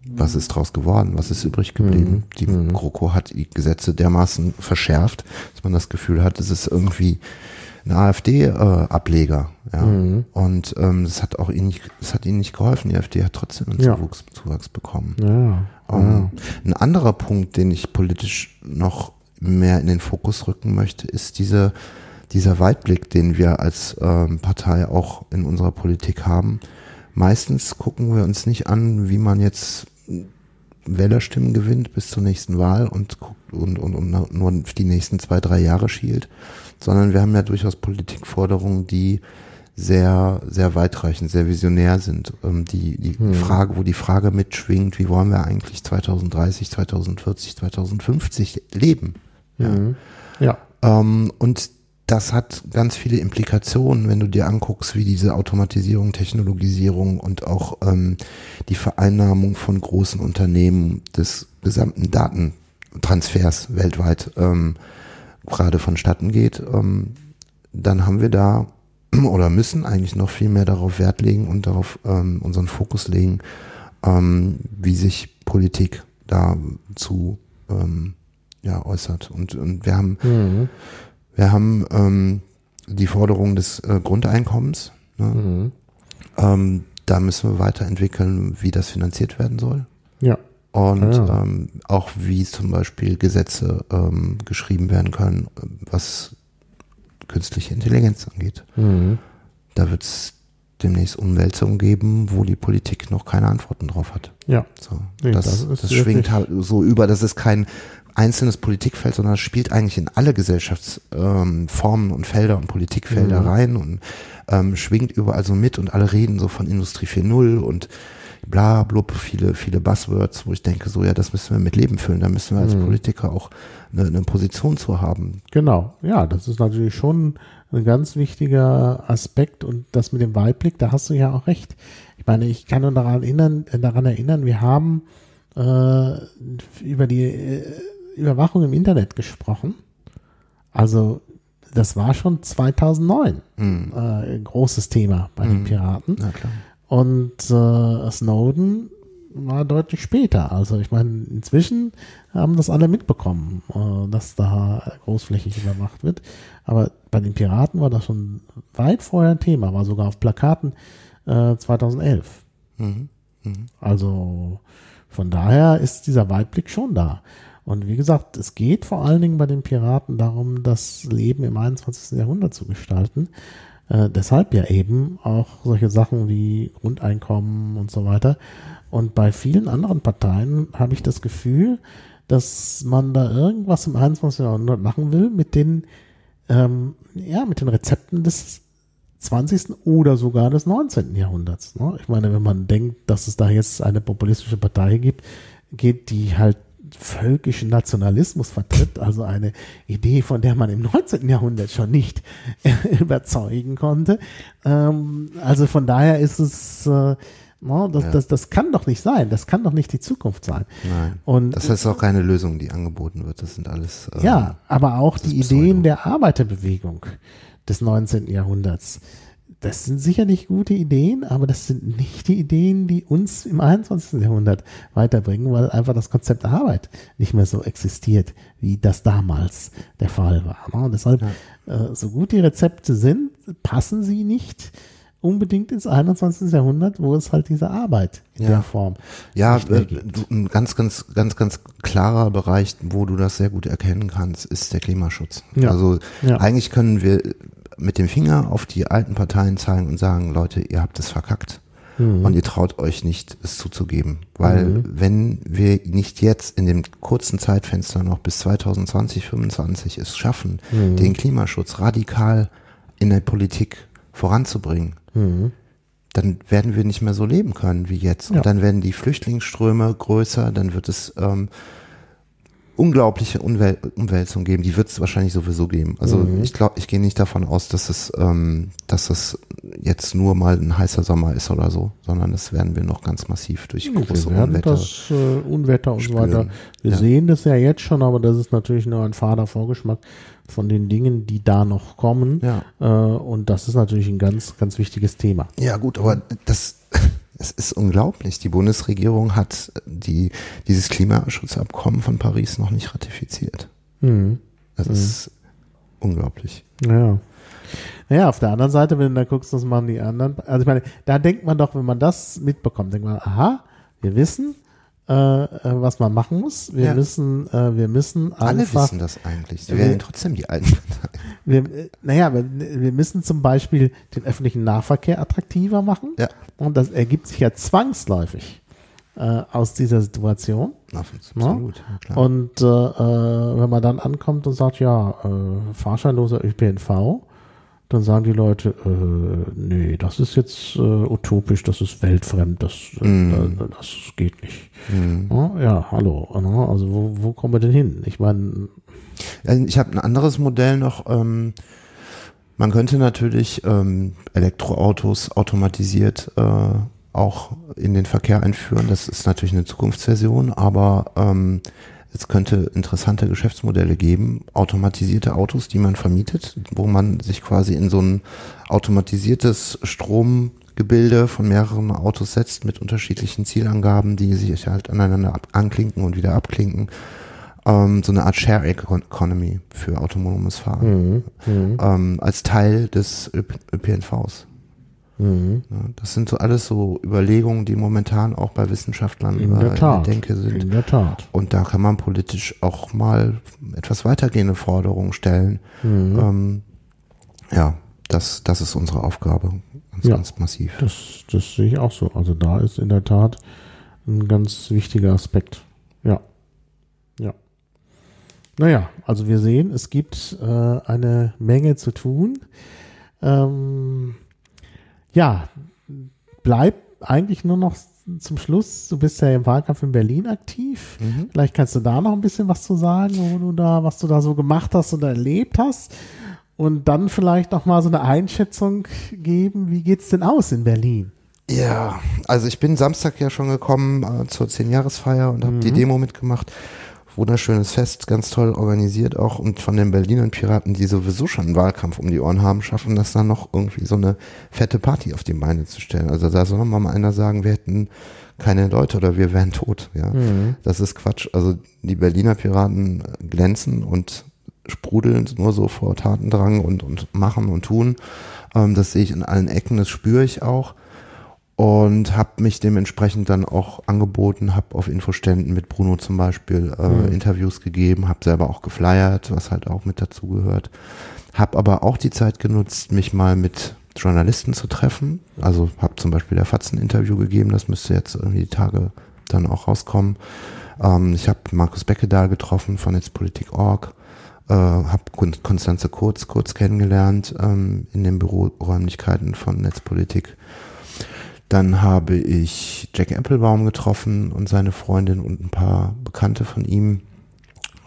was ist draus geworden? Was ist übrig geblieben? Mhm. Die mhm. GroKo hat die Gesetze dermaßen verschärft, dass man das Gefühl hat, es ist irgendwie ein AfD-Ableger. Äh, ja. Mhm. Und ähm, das hat auch ihnen nicht, das hat ihnen nicht geholfen. Die AfD hat trotzdem einen ja. Zuwachs, Zuwachs bekommen. Ja. Um. Ein anderer Punkt, den ich politisch noch mehr in den Fokus rücken möchte, ist diese, dieser Weitblick, den wir als ähm, Partei auch in unserer Politik haben. Meistens gucken wir uns nicht an, wie man jetzt Wählerstimmen gewinnt bis zur nächsten Wahl und guckt und, und, und nur die nächsten zwei, drei Jahre schielt, sondern wir haben ja durchaus Politikforderungen, die sehr, sehr weitreichend, sehr visionär sind. Ähm, die die hm. Frage, wo die Frage mitschwingt, wie wollen wir eigentlich 2030, 2040, 2050 leben? Mhm. ja. Ähm, und das hat ganz viele Implikationen, wenn du dir anguckst, wie diese Automatisierung, Technologisierung und auch ähm, die Vereinnahmung von großen Unternehmen des gesamten Datentransfers weltweit ähm, gerade vonstatten geht, ähm, dann haben wir da oder müssen eigentlich noch viel mehr darauf Wert legen und darauf ähm, unseren Fokus legen, ähm, wie sich Politik da zu ähm, ja, äußert. Und, und wir haben, mhm. wir haben ähm, die Forderung des äh, Grundeinkommens. Ne? Mhm. Ähm, da müssen wir weiterentwickeln, wie das finanziert werden soll. Ja. Und ja. Ähm, auch wie zum Beispiel Gesetze ähm, geschrieben werden können, was künstliche Intelligenz angeht. Mhm. Da wird es demnächst Umwälzungen geben, wo die Politik noch keine Antworten drauf hat. Ja. So, nee, das, das, das schwingt halt so über, dass es kein einzelnes Politikfeld, sondern es spielt eigentlich in alle Gesellschaftsformen ähm, und Felder und Politikfelder mhm. rein und ähm, schwingt überall so mit und alle reden so von Industrie 4.0 und bla blub, viele, viele Buzzwords, wo ich denke, so ja, das müssen wir mit Leben füllen, da müssen wir als mhm. Politiker auch eine, eine Position zu haben. Genau, ja, das ist natürlich schon ein ganz wichtiger Aspekt und das mit dem Weitblick, da hast du ja auch recht. Ich meine, ich kann nur daran erinnern, daran erinnern, wir haben äh, über die äh, Überwachung im Internet gesprochen. Also das war schon 2009 mhm. äh, ein großes Thema bei mhm. den Piraten. Und äh, Snowden war deutlich später. Also ich meine, inzwischen haben das alle mitbekommen, äh, dass da großflächig überwacht wird. Aber bei den Piraten war das schon weit vorher ein Thema, war sogar auf Plakaten äh, 2011. Mhm. Mhm. Also von daher ist dieser Weitblick schon da. Und wie gesagt, es geht vor allen Dingen bei den Piraten darum, das Leben im 21. Jahrhundert zu gestalten. Äh, deshalb ja eben auch solche Sachen wie Grundeinkommen und so weiter. Und bei vielen anderen Parteien habe ich das Gefühl, dass man da irgendwas im 21. Jahrhundert machen will mit den, ähm, ja, mit den Rezepten des 20. oder sogar des 19. Jahrhunderts. Ne? Ich meine, wenn man denkt, dass es da jetzt eine populistische Partei gibt, geht die halt völkischen Nationalismus vertritt, also eine Idee, von der man im 19. Jahrhundert schon nicht überzeugen konnte. Ähm, also von daher ist es, äh, no, das, ja. das, das kann doch nicht sein, das kann doch nicht die Zukunft sein. Nein. Und das ist auch keine Lösung, die angeboten wird. Das sind alles. Ähm, ja, aber auch die Ideen der Arbeiterbewegung des 19. Jahrhunderts das sind sicherlich gute Ideen, aber das sind nicht die Ideen, die uns im 21. Jahrhundert weiterbringen, weil einfach das Konzept Arbeit nicht mehr so existiert, wie das damals der Fall war. Ne? Und deshalb, ja. äh, so gut die Rezepte sind, passen sie nicht unbedingt ins 21. Jahrhundert, wo es halt diese Arbeit in ja. der Form. Ja, äh, ein ganz, ganz, ganz, ganz klarer Bereich, wo du das sehr gut erkennen kannst, ist der Klimaschutz. Ja. Also eigentlich können wir mit dem Finger auf die alten Parteien zeigen und sagen, Leute, ihr habt es verkackt. Mhm. Und ihr traut euch nicht, es zuzugeben. Weil mhm. wenn wir nicht jetzt in dem kurzen Zeitfenster noch bis 2020, 2025 es schaffen, mhm. den Klimaschutz radikal in der Politik voranzubringen, mhm. dann werden wir nicht mehr so leben können wie jetzt. Und ja. dann werden die Flüchtlingsströme größer, dann wird es ähm, unglaubliche Umwäl Umwälzung geben. Die wird es wahrscheinlich sowieso geben. Also mhm. ich glaube, ich gehe nicht davon aus, dass es, ähm, dass es jetzt nur mal ein heißer Sommer ist oder so, sondern das werden wir noch ganz massiv durch ja, große wir werden Unwetter. Das äh, Unwetter und so weiter. Wir ja. sehen das ja jetzt schon, aber das ist natürlich nur ein fader Vorgeschmack von den Dingen, die da noch kommen. Ja. Äh, und das ist natürlich ein ganz, ganz wichtiges Thema. Ja, gut, aber das es ist unglaublich. Die Bundesregierung hat die, dieses Klimaschutzabkommen von Paris noch nicht ratifiziert. Mhm. Das mhm. ist unglaublich. Ja. Naja, auf der anderen Seite, wenn du da guckst, was machen die anderen. Also ich meine, da denkt man doch, wenn man das mitbekommt, denkt man, aha, wir wissen, äh, äh was man machen muss. Wir ja. müssen, äh, wir müssen Alle einfach, wissen das eigentlich. Wir werden trotzdem die alten Parteien. Wir, äh, naja, wir, wir müssen zum Beispiel den öffentlichen Nahverkehr attraktiver machen. Ja. Und das ergibt sich ja zwangsläufig äh, aus dieser Situation. Absolut. Ja? Und wenn man dann ankommt und sagt, ja, fahrscheinloser ÖPNV, dann sagen die Leute, äh, nee, das ist jetzt äh, utopisch, das ist weltfremd, das, mm. das geht nicht. Mm. Ja, ja, hallo. Ne? Also wo, wo kommen wir denn hin? Ich meine. Ich habe ein anderes Modell noch. Ähm, man könnte natürlich ähm, Elektroautos automatisiert äh, auch in den Verkehr einführen. Das ist natürlich eine Zukunftsversion, aber ähm, es könnte interessante Geschäftsmodelle geben, automatisierte Autos, die man vermietet, wo man sich quasi in so ein automatisiertes Stromgebilde von mehreren Autos setzt mit unterschiedlichen Zielangaben, die sich halt aneinander anklinken und wieder abklinken. Ähm, so eine Art Share Economy für autonomes Fahren. Mhm, mhm. ähm, als Teil des ÖPNVs. Mhm. Das sind so alles so Überlegungen, die momentan auch bei Wissenschaftlern in der, äh, Tat. in der Denke sind. In der Tat. Und da kann man politisch auch mal etwas weitergehende Forderungen stellen. Mhm. Ähm, ja, das, das ist unsere Aufgabe. Ganz, ja, ganz massiv. Das, das sehe ich auch so. Also da ist in der Tat ein ganz wichtiger Aspekt. Ja. Ja. Naja, also wir sehen, es gibt äh, eine Menge zu tun. Ähm, ja, bleibt eigentlich nur noch zum Schluss, du bist ja im Wahlkampf in Berlin aktiv. Mhm. Vielleicht kannst du da noch ein bisschen was zu sagen, wo du da, was du da so gemacht hast und erlebt hast. Und dann vielleicht noch mal so eine Einschätzung geben, wie geht's denn aus in Berlin? Ja, also ich bin Samstag ja schon gekommen äh, zur Zehnjahresfeier und habe mhm. die Demo mitgemacht wunderschönes Fest, ganz toll organisiert auch und von den Berlinern Piraten, die sowieso schon einen Wahlkampf um die Ohren haben, schaffen das dann noch irgendwie so eine fette Party auf die Beine zu stellen. Also da soll mal einer sagen, wir hätten keine Leute oder wir wären tot. Ja, mhm. das ist Quatsch. Also die Berliner Piraten glänzen und sprudeln nur so vor Tatendrang und, und machen und tun. Ähm, das sehe ich in allen Ecken, das spüre ich auch und habe mich dementsprechend dann auch angeboten, habe auf Infoständen mit Bruno zum Beispiel äh, mhm. Interviews gegeben, habe selber auch geflyert, was halt auch mit dazugehört. Habe aber auch die Zeit genutzt, mich mal mit Journalisten zu treffen. Also habe zum Beispiel der Fatzen Interview gegeben, das müsste jetzt irgendwie die Tage dann auch rauskommen. Ähm, ich habe Markus Beckedahl getroffen von Netzpolitik.org, äh, habe Konstanze Kurz kurz kennengelernt ähm, in den Büroräumlichkeiten von Netzpolitik dann habe ich Jack Applebaum getroffen und seine Freundin und ein paar Bekannte von ihm.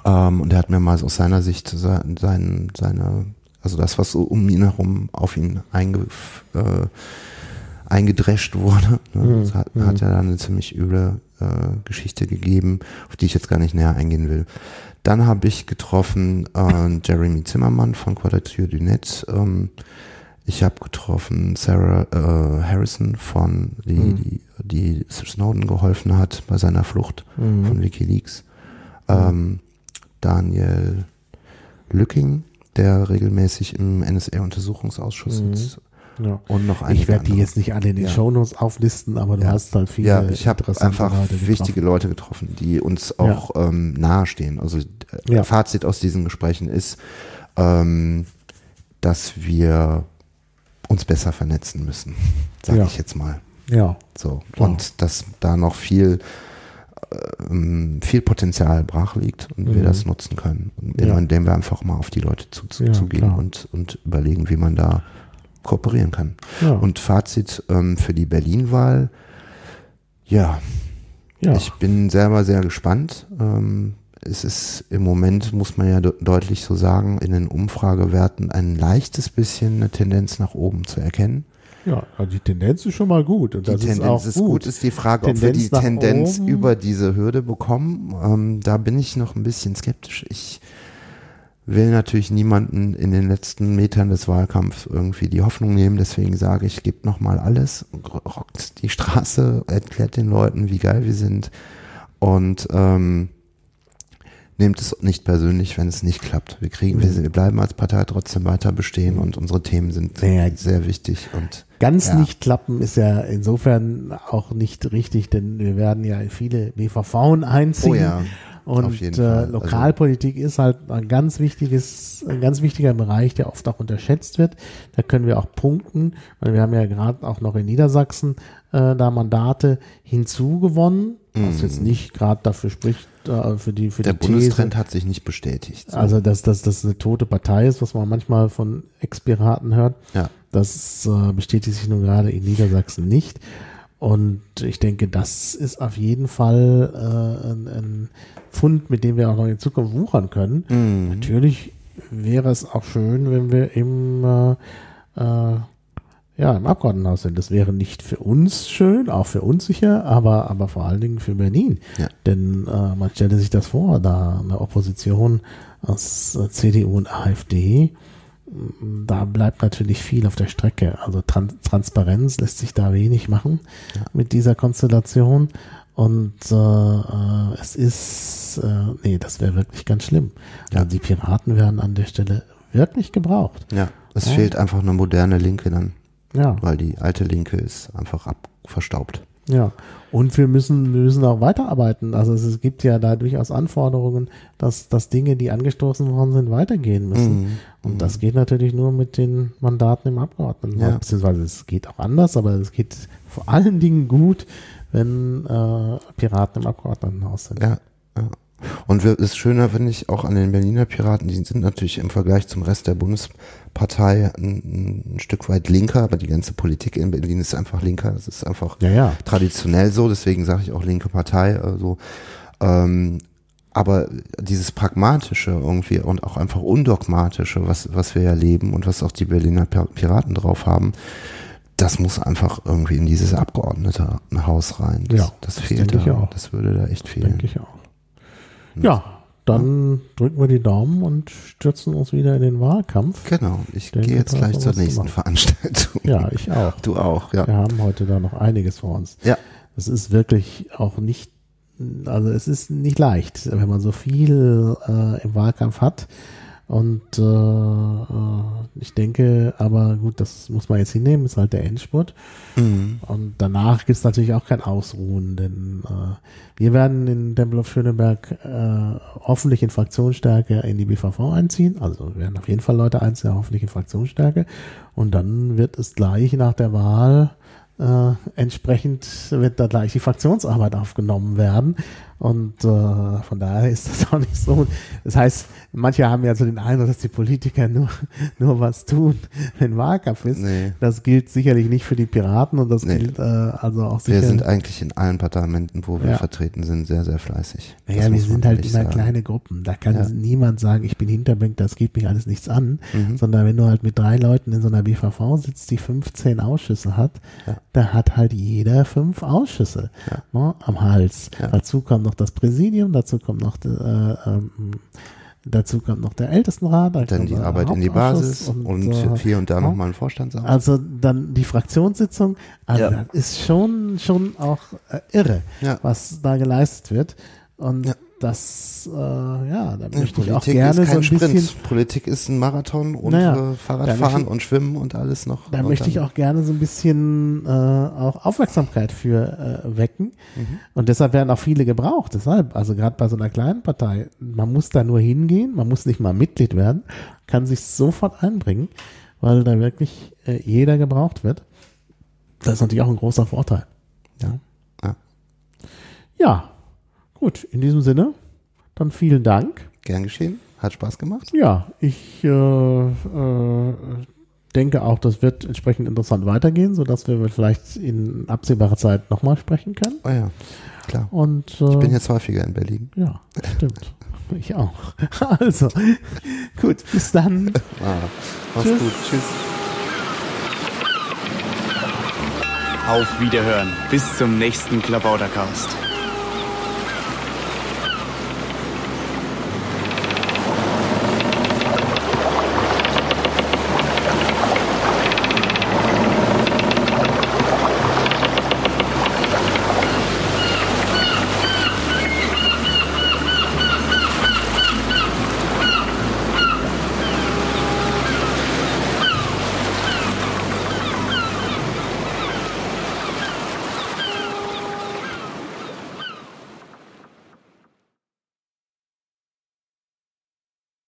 Ähm, und er hat mir mal aus seiner Sicht sein, seine, also das, was so um ihn herum auf ihn einge, äh, eingedrescht wurde, ne? mhm. das hat, hat ja dann eine ziemlich üble äh, Geschichte gegeben, auf die ich jetzt gar nicht näher eingehen will. Dann habe ich getroffen äh, Jeremy Zimmermann von Quadrature du Net. Ähm, ich habe getroffen Sarah äh, Harrison von die, mhm. die, die Snowden geholfen hat bei seiner Flucht mhm. von WikiLeaks. Ähm, Daniel Lücking, der regelmäßig im NSA-Untersuchungsausschuss mhm. sitzt. Ja. Und noch Ich werde die jetzt nicht alle in den ja. Shownotes auflisten, aber du ja. hast halt viele. Ja, ich habe einfach Leute wichtige Leute getroffen, die uns auch ja. ähm, nahestehen. Also äh, Fazit aus diesen Gesprächen ist, ähm, dass wir uns besser vernetzen müssen, sage ja. ich jetzt mal. Ja. So. Klar. Und dass da noch viel, äh, viel Potenzial brach liegt und mhm. wir das nutzen können. Ja. Indem wir einfach mal auf die Leute zuzugehen ja, und, und überlegen, wie man da kooperieren kann. Und Fazit ähm, für die Berlin-Wahl, ja, ja, ich bin selber sehr gespannt. Ähm, es ist im Moment, muss man ja de deutlich so sagen, in den Umfragewerten ein leichtes bisschen eine Tendenz nach oben zu erkennen. Ja, also die Tendenz ist schon mal gut. Und die Tendenz ist, auch ist gut. gut. Ist die Frage, Tendenz ob wir die Tendenz oben. über diese Hürde bekommen. Ähm, da bin ich noch ein bisschen skeptisch. Ich will natürlich niemanden in den letzten Metern des Wahlkampfs irgendwie die Hoffnung nehmen. Deswegen sage ich, gebt noch mal alles, rockt die Straße, erklärt den Leuten, wie geil wir sind und ähm, nehmt es nicht persönlich, wenn es nicht klappt. Wir kriegen, wir, wir bleiben als Partei trotzdem weiter bestehen und unsere Themen sind naja, sehr wichtig und ganz ja. nicht klappen ist ja insofern auch nicht richtig, denn wir werden ja viele BVV einziehen. Oh ja. Und äh, also Lokalpolitik also, ist halt ein ganz wichtiges, ein ganz wichtiger Bereich, der oft auch unterschätzt wird. Da können wir auch punkten, weil wir haben ja gerade auch noch in Niedersachsen äh, da Mandate hinzugewonnen, was jetzt mhm. nicht gerade dafür spricht, äh, für die für Der die Bundestrend These. hat sich nicht bestätigt. So. Also dass, dass das eine tote Partei ist, was man manchmal von Ex-Piraten hört. Ja. Das äh, bestätigt sich nun gerade in Niedersachsen nicht. Und ich denke, das ist auf jeden Fall äh, ein, ein Fund, mit dem wir auch noch in Zukunft wuchern können. Mhm. Natürlich wäre es auch schön, wenn wir im, äh, äh, ja, im Abgeordnetenhaus sind. Das wäre nicht für uns schön, auch für uns sicher, aber, aber vor allen Dingen für Berlin. Ja. Denn äh, man stelle sich das vor, da eine Opposition aus äh, CDU und AfD da bleibt natürlich viel auf der Strecke. Also Tran Transparenz lässt sich da wenig machen ja. mit dieser Konstellation. Und äh, äh, es ist, äh, nee, das wäre wirklich ganz schlimm. Ja. Also die Piraten werden an der Stelle wirklich gebraucht. Ja, es fehlt einfach eine moderne Linke dann. Ja. Weil die alte Linke ist einfach abverstaubt. Ja, und wir müssen, wir müssen auch weiterarbeiten. Also es, gibt ja da durchaus Anforderungen, dass, dass Dinge, die angestoßen worden sind, weitergehen müssen. Mhm. Und das geht natürlich nur mit den Mandaten im Abgeordnetenhaus. Ja. Beziehungsweise es geht auch anders, aber es geht vor allen Dingen gut, wenn äh, Piraten im Abgeordnetenhaus sind. Ja, ja. Und das Schöne finde ich auch an den Berliner Piraten, die sind natürlich im Vergleich zum Rest der Bundespartei ein, ein Stück weit linker, aber die ganze Politik in Berlin ist einfach linker. Das ist einfach ja, ja. traditionell so, deswegen sage ich auch linke Partei. Also, ähm, aber dieses pragmatische irgendwie und auch einfach undogmatische, was, was wir ja leben und was auch die Berliner Piraten drauf haben, das muss einfach irgendwie in dieses Abgeordnetenhaus rein. Das, ja, das, das fehlt da. Auch. Das würde da echt fehlen. Denke ich auch. Ja, dann drücken wir die Daumen und stürzen uns wieder in den Wahlkampf. Genau, ich gehe jetzt gleich zur nächsten Veranstaltung. Ja, ich auch. Du auch, ja. Wir haben heute da noch einiges vor uns. Ja. Es ist wirklich auch nicht, also es ist nicht leicht, wenn man so viel äh, im Wahlkampf hat und äh, äh, ich denke, aber gut, das muss man jetzt hinnehmen, ist halt der Endspurt. Mhm. Und danach gibt es natürlich auch kein Ausruhen, denn äh, wir werden in Tempelhof Schöneberg äh, hoffentlich in Fraktionsstärke in die BVV einziehen. Also wir werden auf jeden Fall Leute einziehen, hoffentlich in Fraktionsstärke. Und dann wird es gleich nach der Wahl äh, entsprechend wird da gleich die Fraktionsarbeit aufgenommen werden. Und äh, von daher ist das auch nicht so. Das heißt, manche haben ja so den Eindruck, dass die Politiker nur, nur was tun, wenn Wahlkampf ist. Nee. Das gilt sicherlich nicht für die Piraten und das nee. gilt äh, also auch sicher. Wir sind eigentlich in allen Parlamenten, wo wir ja. vertreten sind, sehr, sehr fleißig. Naja, wir sind halt immer sagen. kleine Gruppen. Da kann ja. niemand sagen, ich bin Hinterbank, das geht mich alles nichts an. Mhm. Sondern wenn du halt mit drei Leuten in so einer BVV sitzt, die 15 Ausschüsse hat, ja. da hat halt jeder fünf Ausschüsse ne, am Hals. Dazu kommt noch noch das Präsidium, dazu kommt noch äh, ähm, dazu kommt noch der Ältestenrat. Dann die Arbeit in die Basis und, und äh, hier und da ja. nochmal ein Vorstandsamt. Also dann die Fraktionssitzung. Also ja. das ist schon, schon auch äh, irre, ja. was da geleistet wird. Und das, äh, ja, da möchte ja, ich auch gerne so ein Sprint. bisschen. Politik ist ein Marathon und naja, äh, Fahrradfahren ich, und Schwimmen und alles noch. Da möchte ich auch gerne so ein bisschen äh, auch Aufmerksamkeit für äh, wecken. Mhm. Und deshalb werden auch viele gebraucht. Deshalb, also gerade bei so einer kleinen Partei, man muss da nur hingehen, man muss nicht mal Mitglied werden, kann sich sofort einbringen, weil da wirklich äh, jeder gebraucht wird. Das ist natürlich auch ein großer Vorteil. Ja. Ja. ja. Gut, in diesem Sinne, dann vielen Dank. Gern geschehen. Hat Spaß gemacht. Ja, ich äh, äh, denke auch, das wird entsprechend interessant weitergehen, sodass wir vielleicht in absehbarer Zeit nochmal sprechen können. Oh ja, klar. Und, äh, ich bin jetzt häufiger in Berlin. Ja, stimmt. ich auch. Also, gut, bis dann. Ah, mach's Tschüss. gut. Tschüss. Auf Wiederhören. Bis zum nächsten Klabautercast.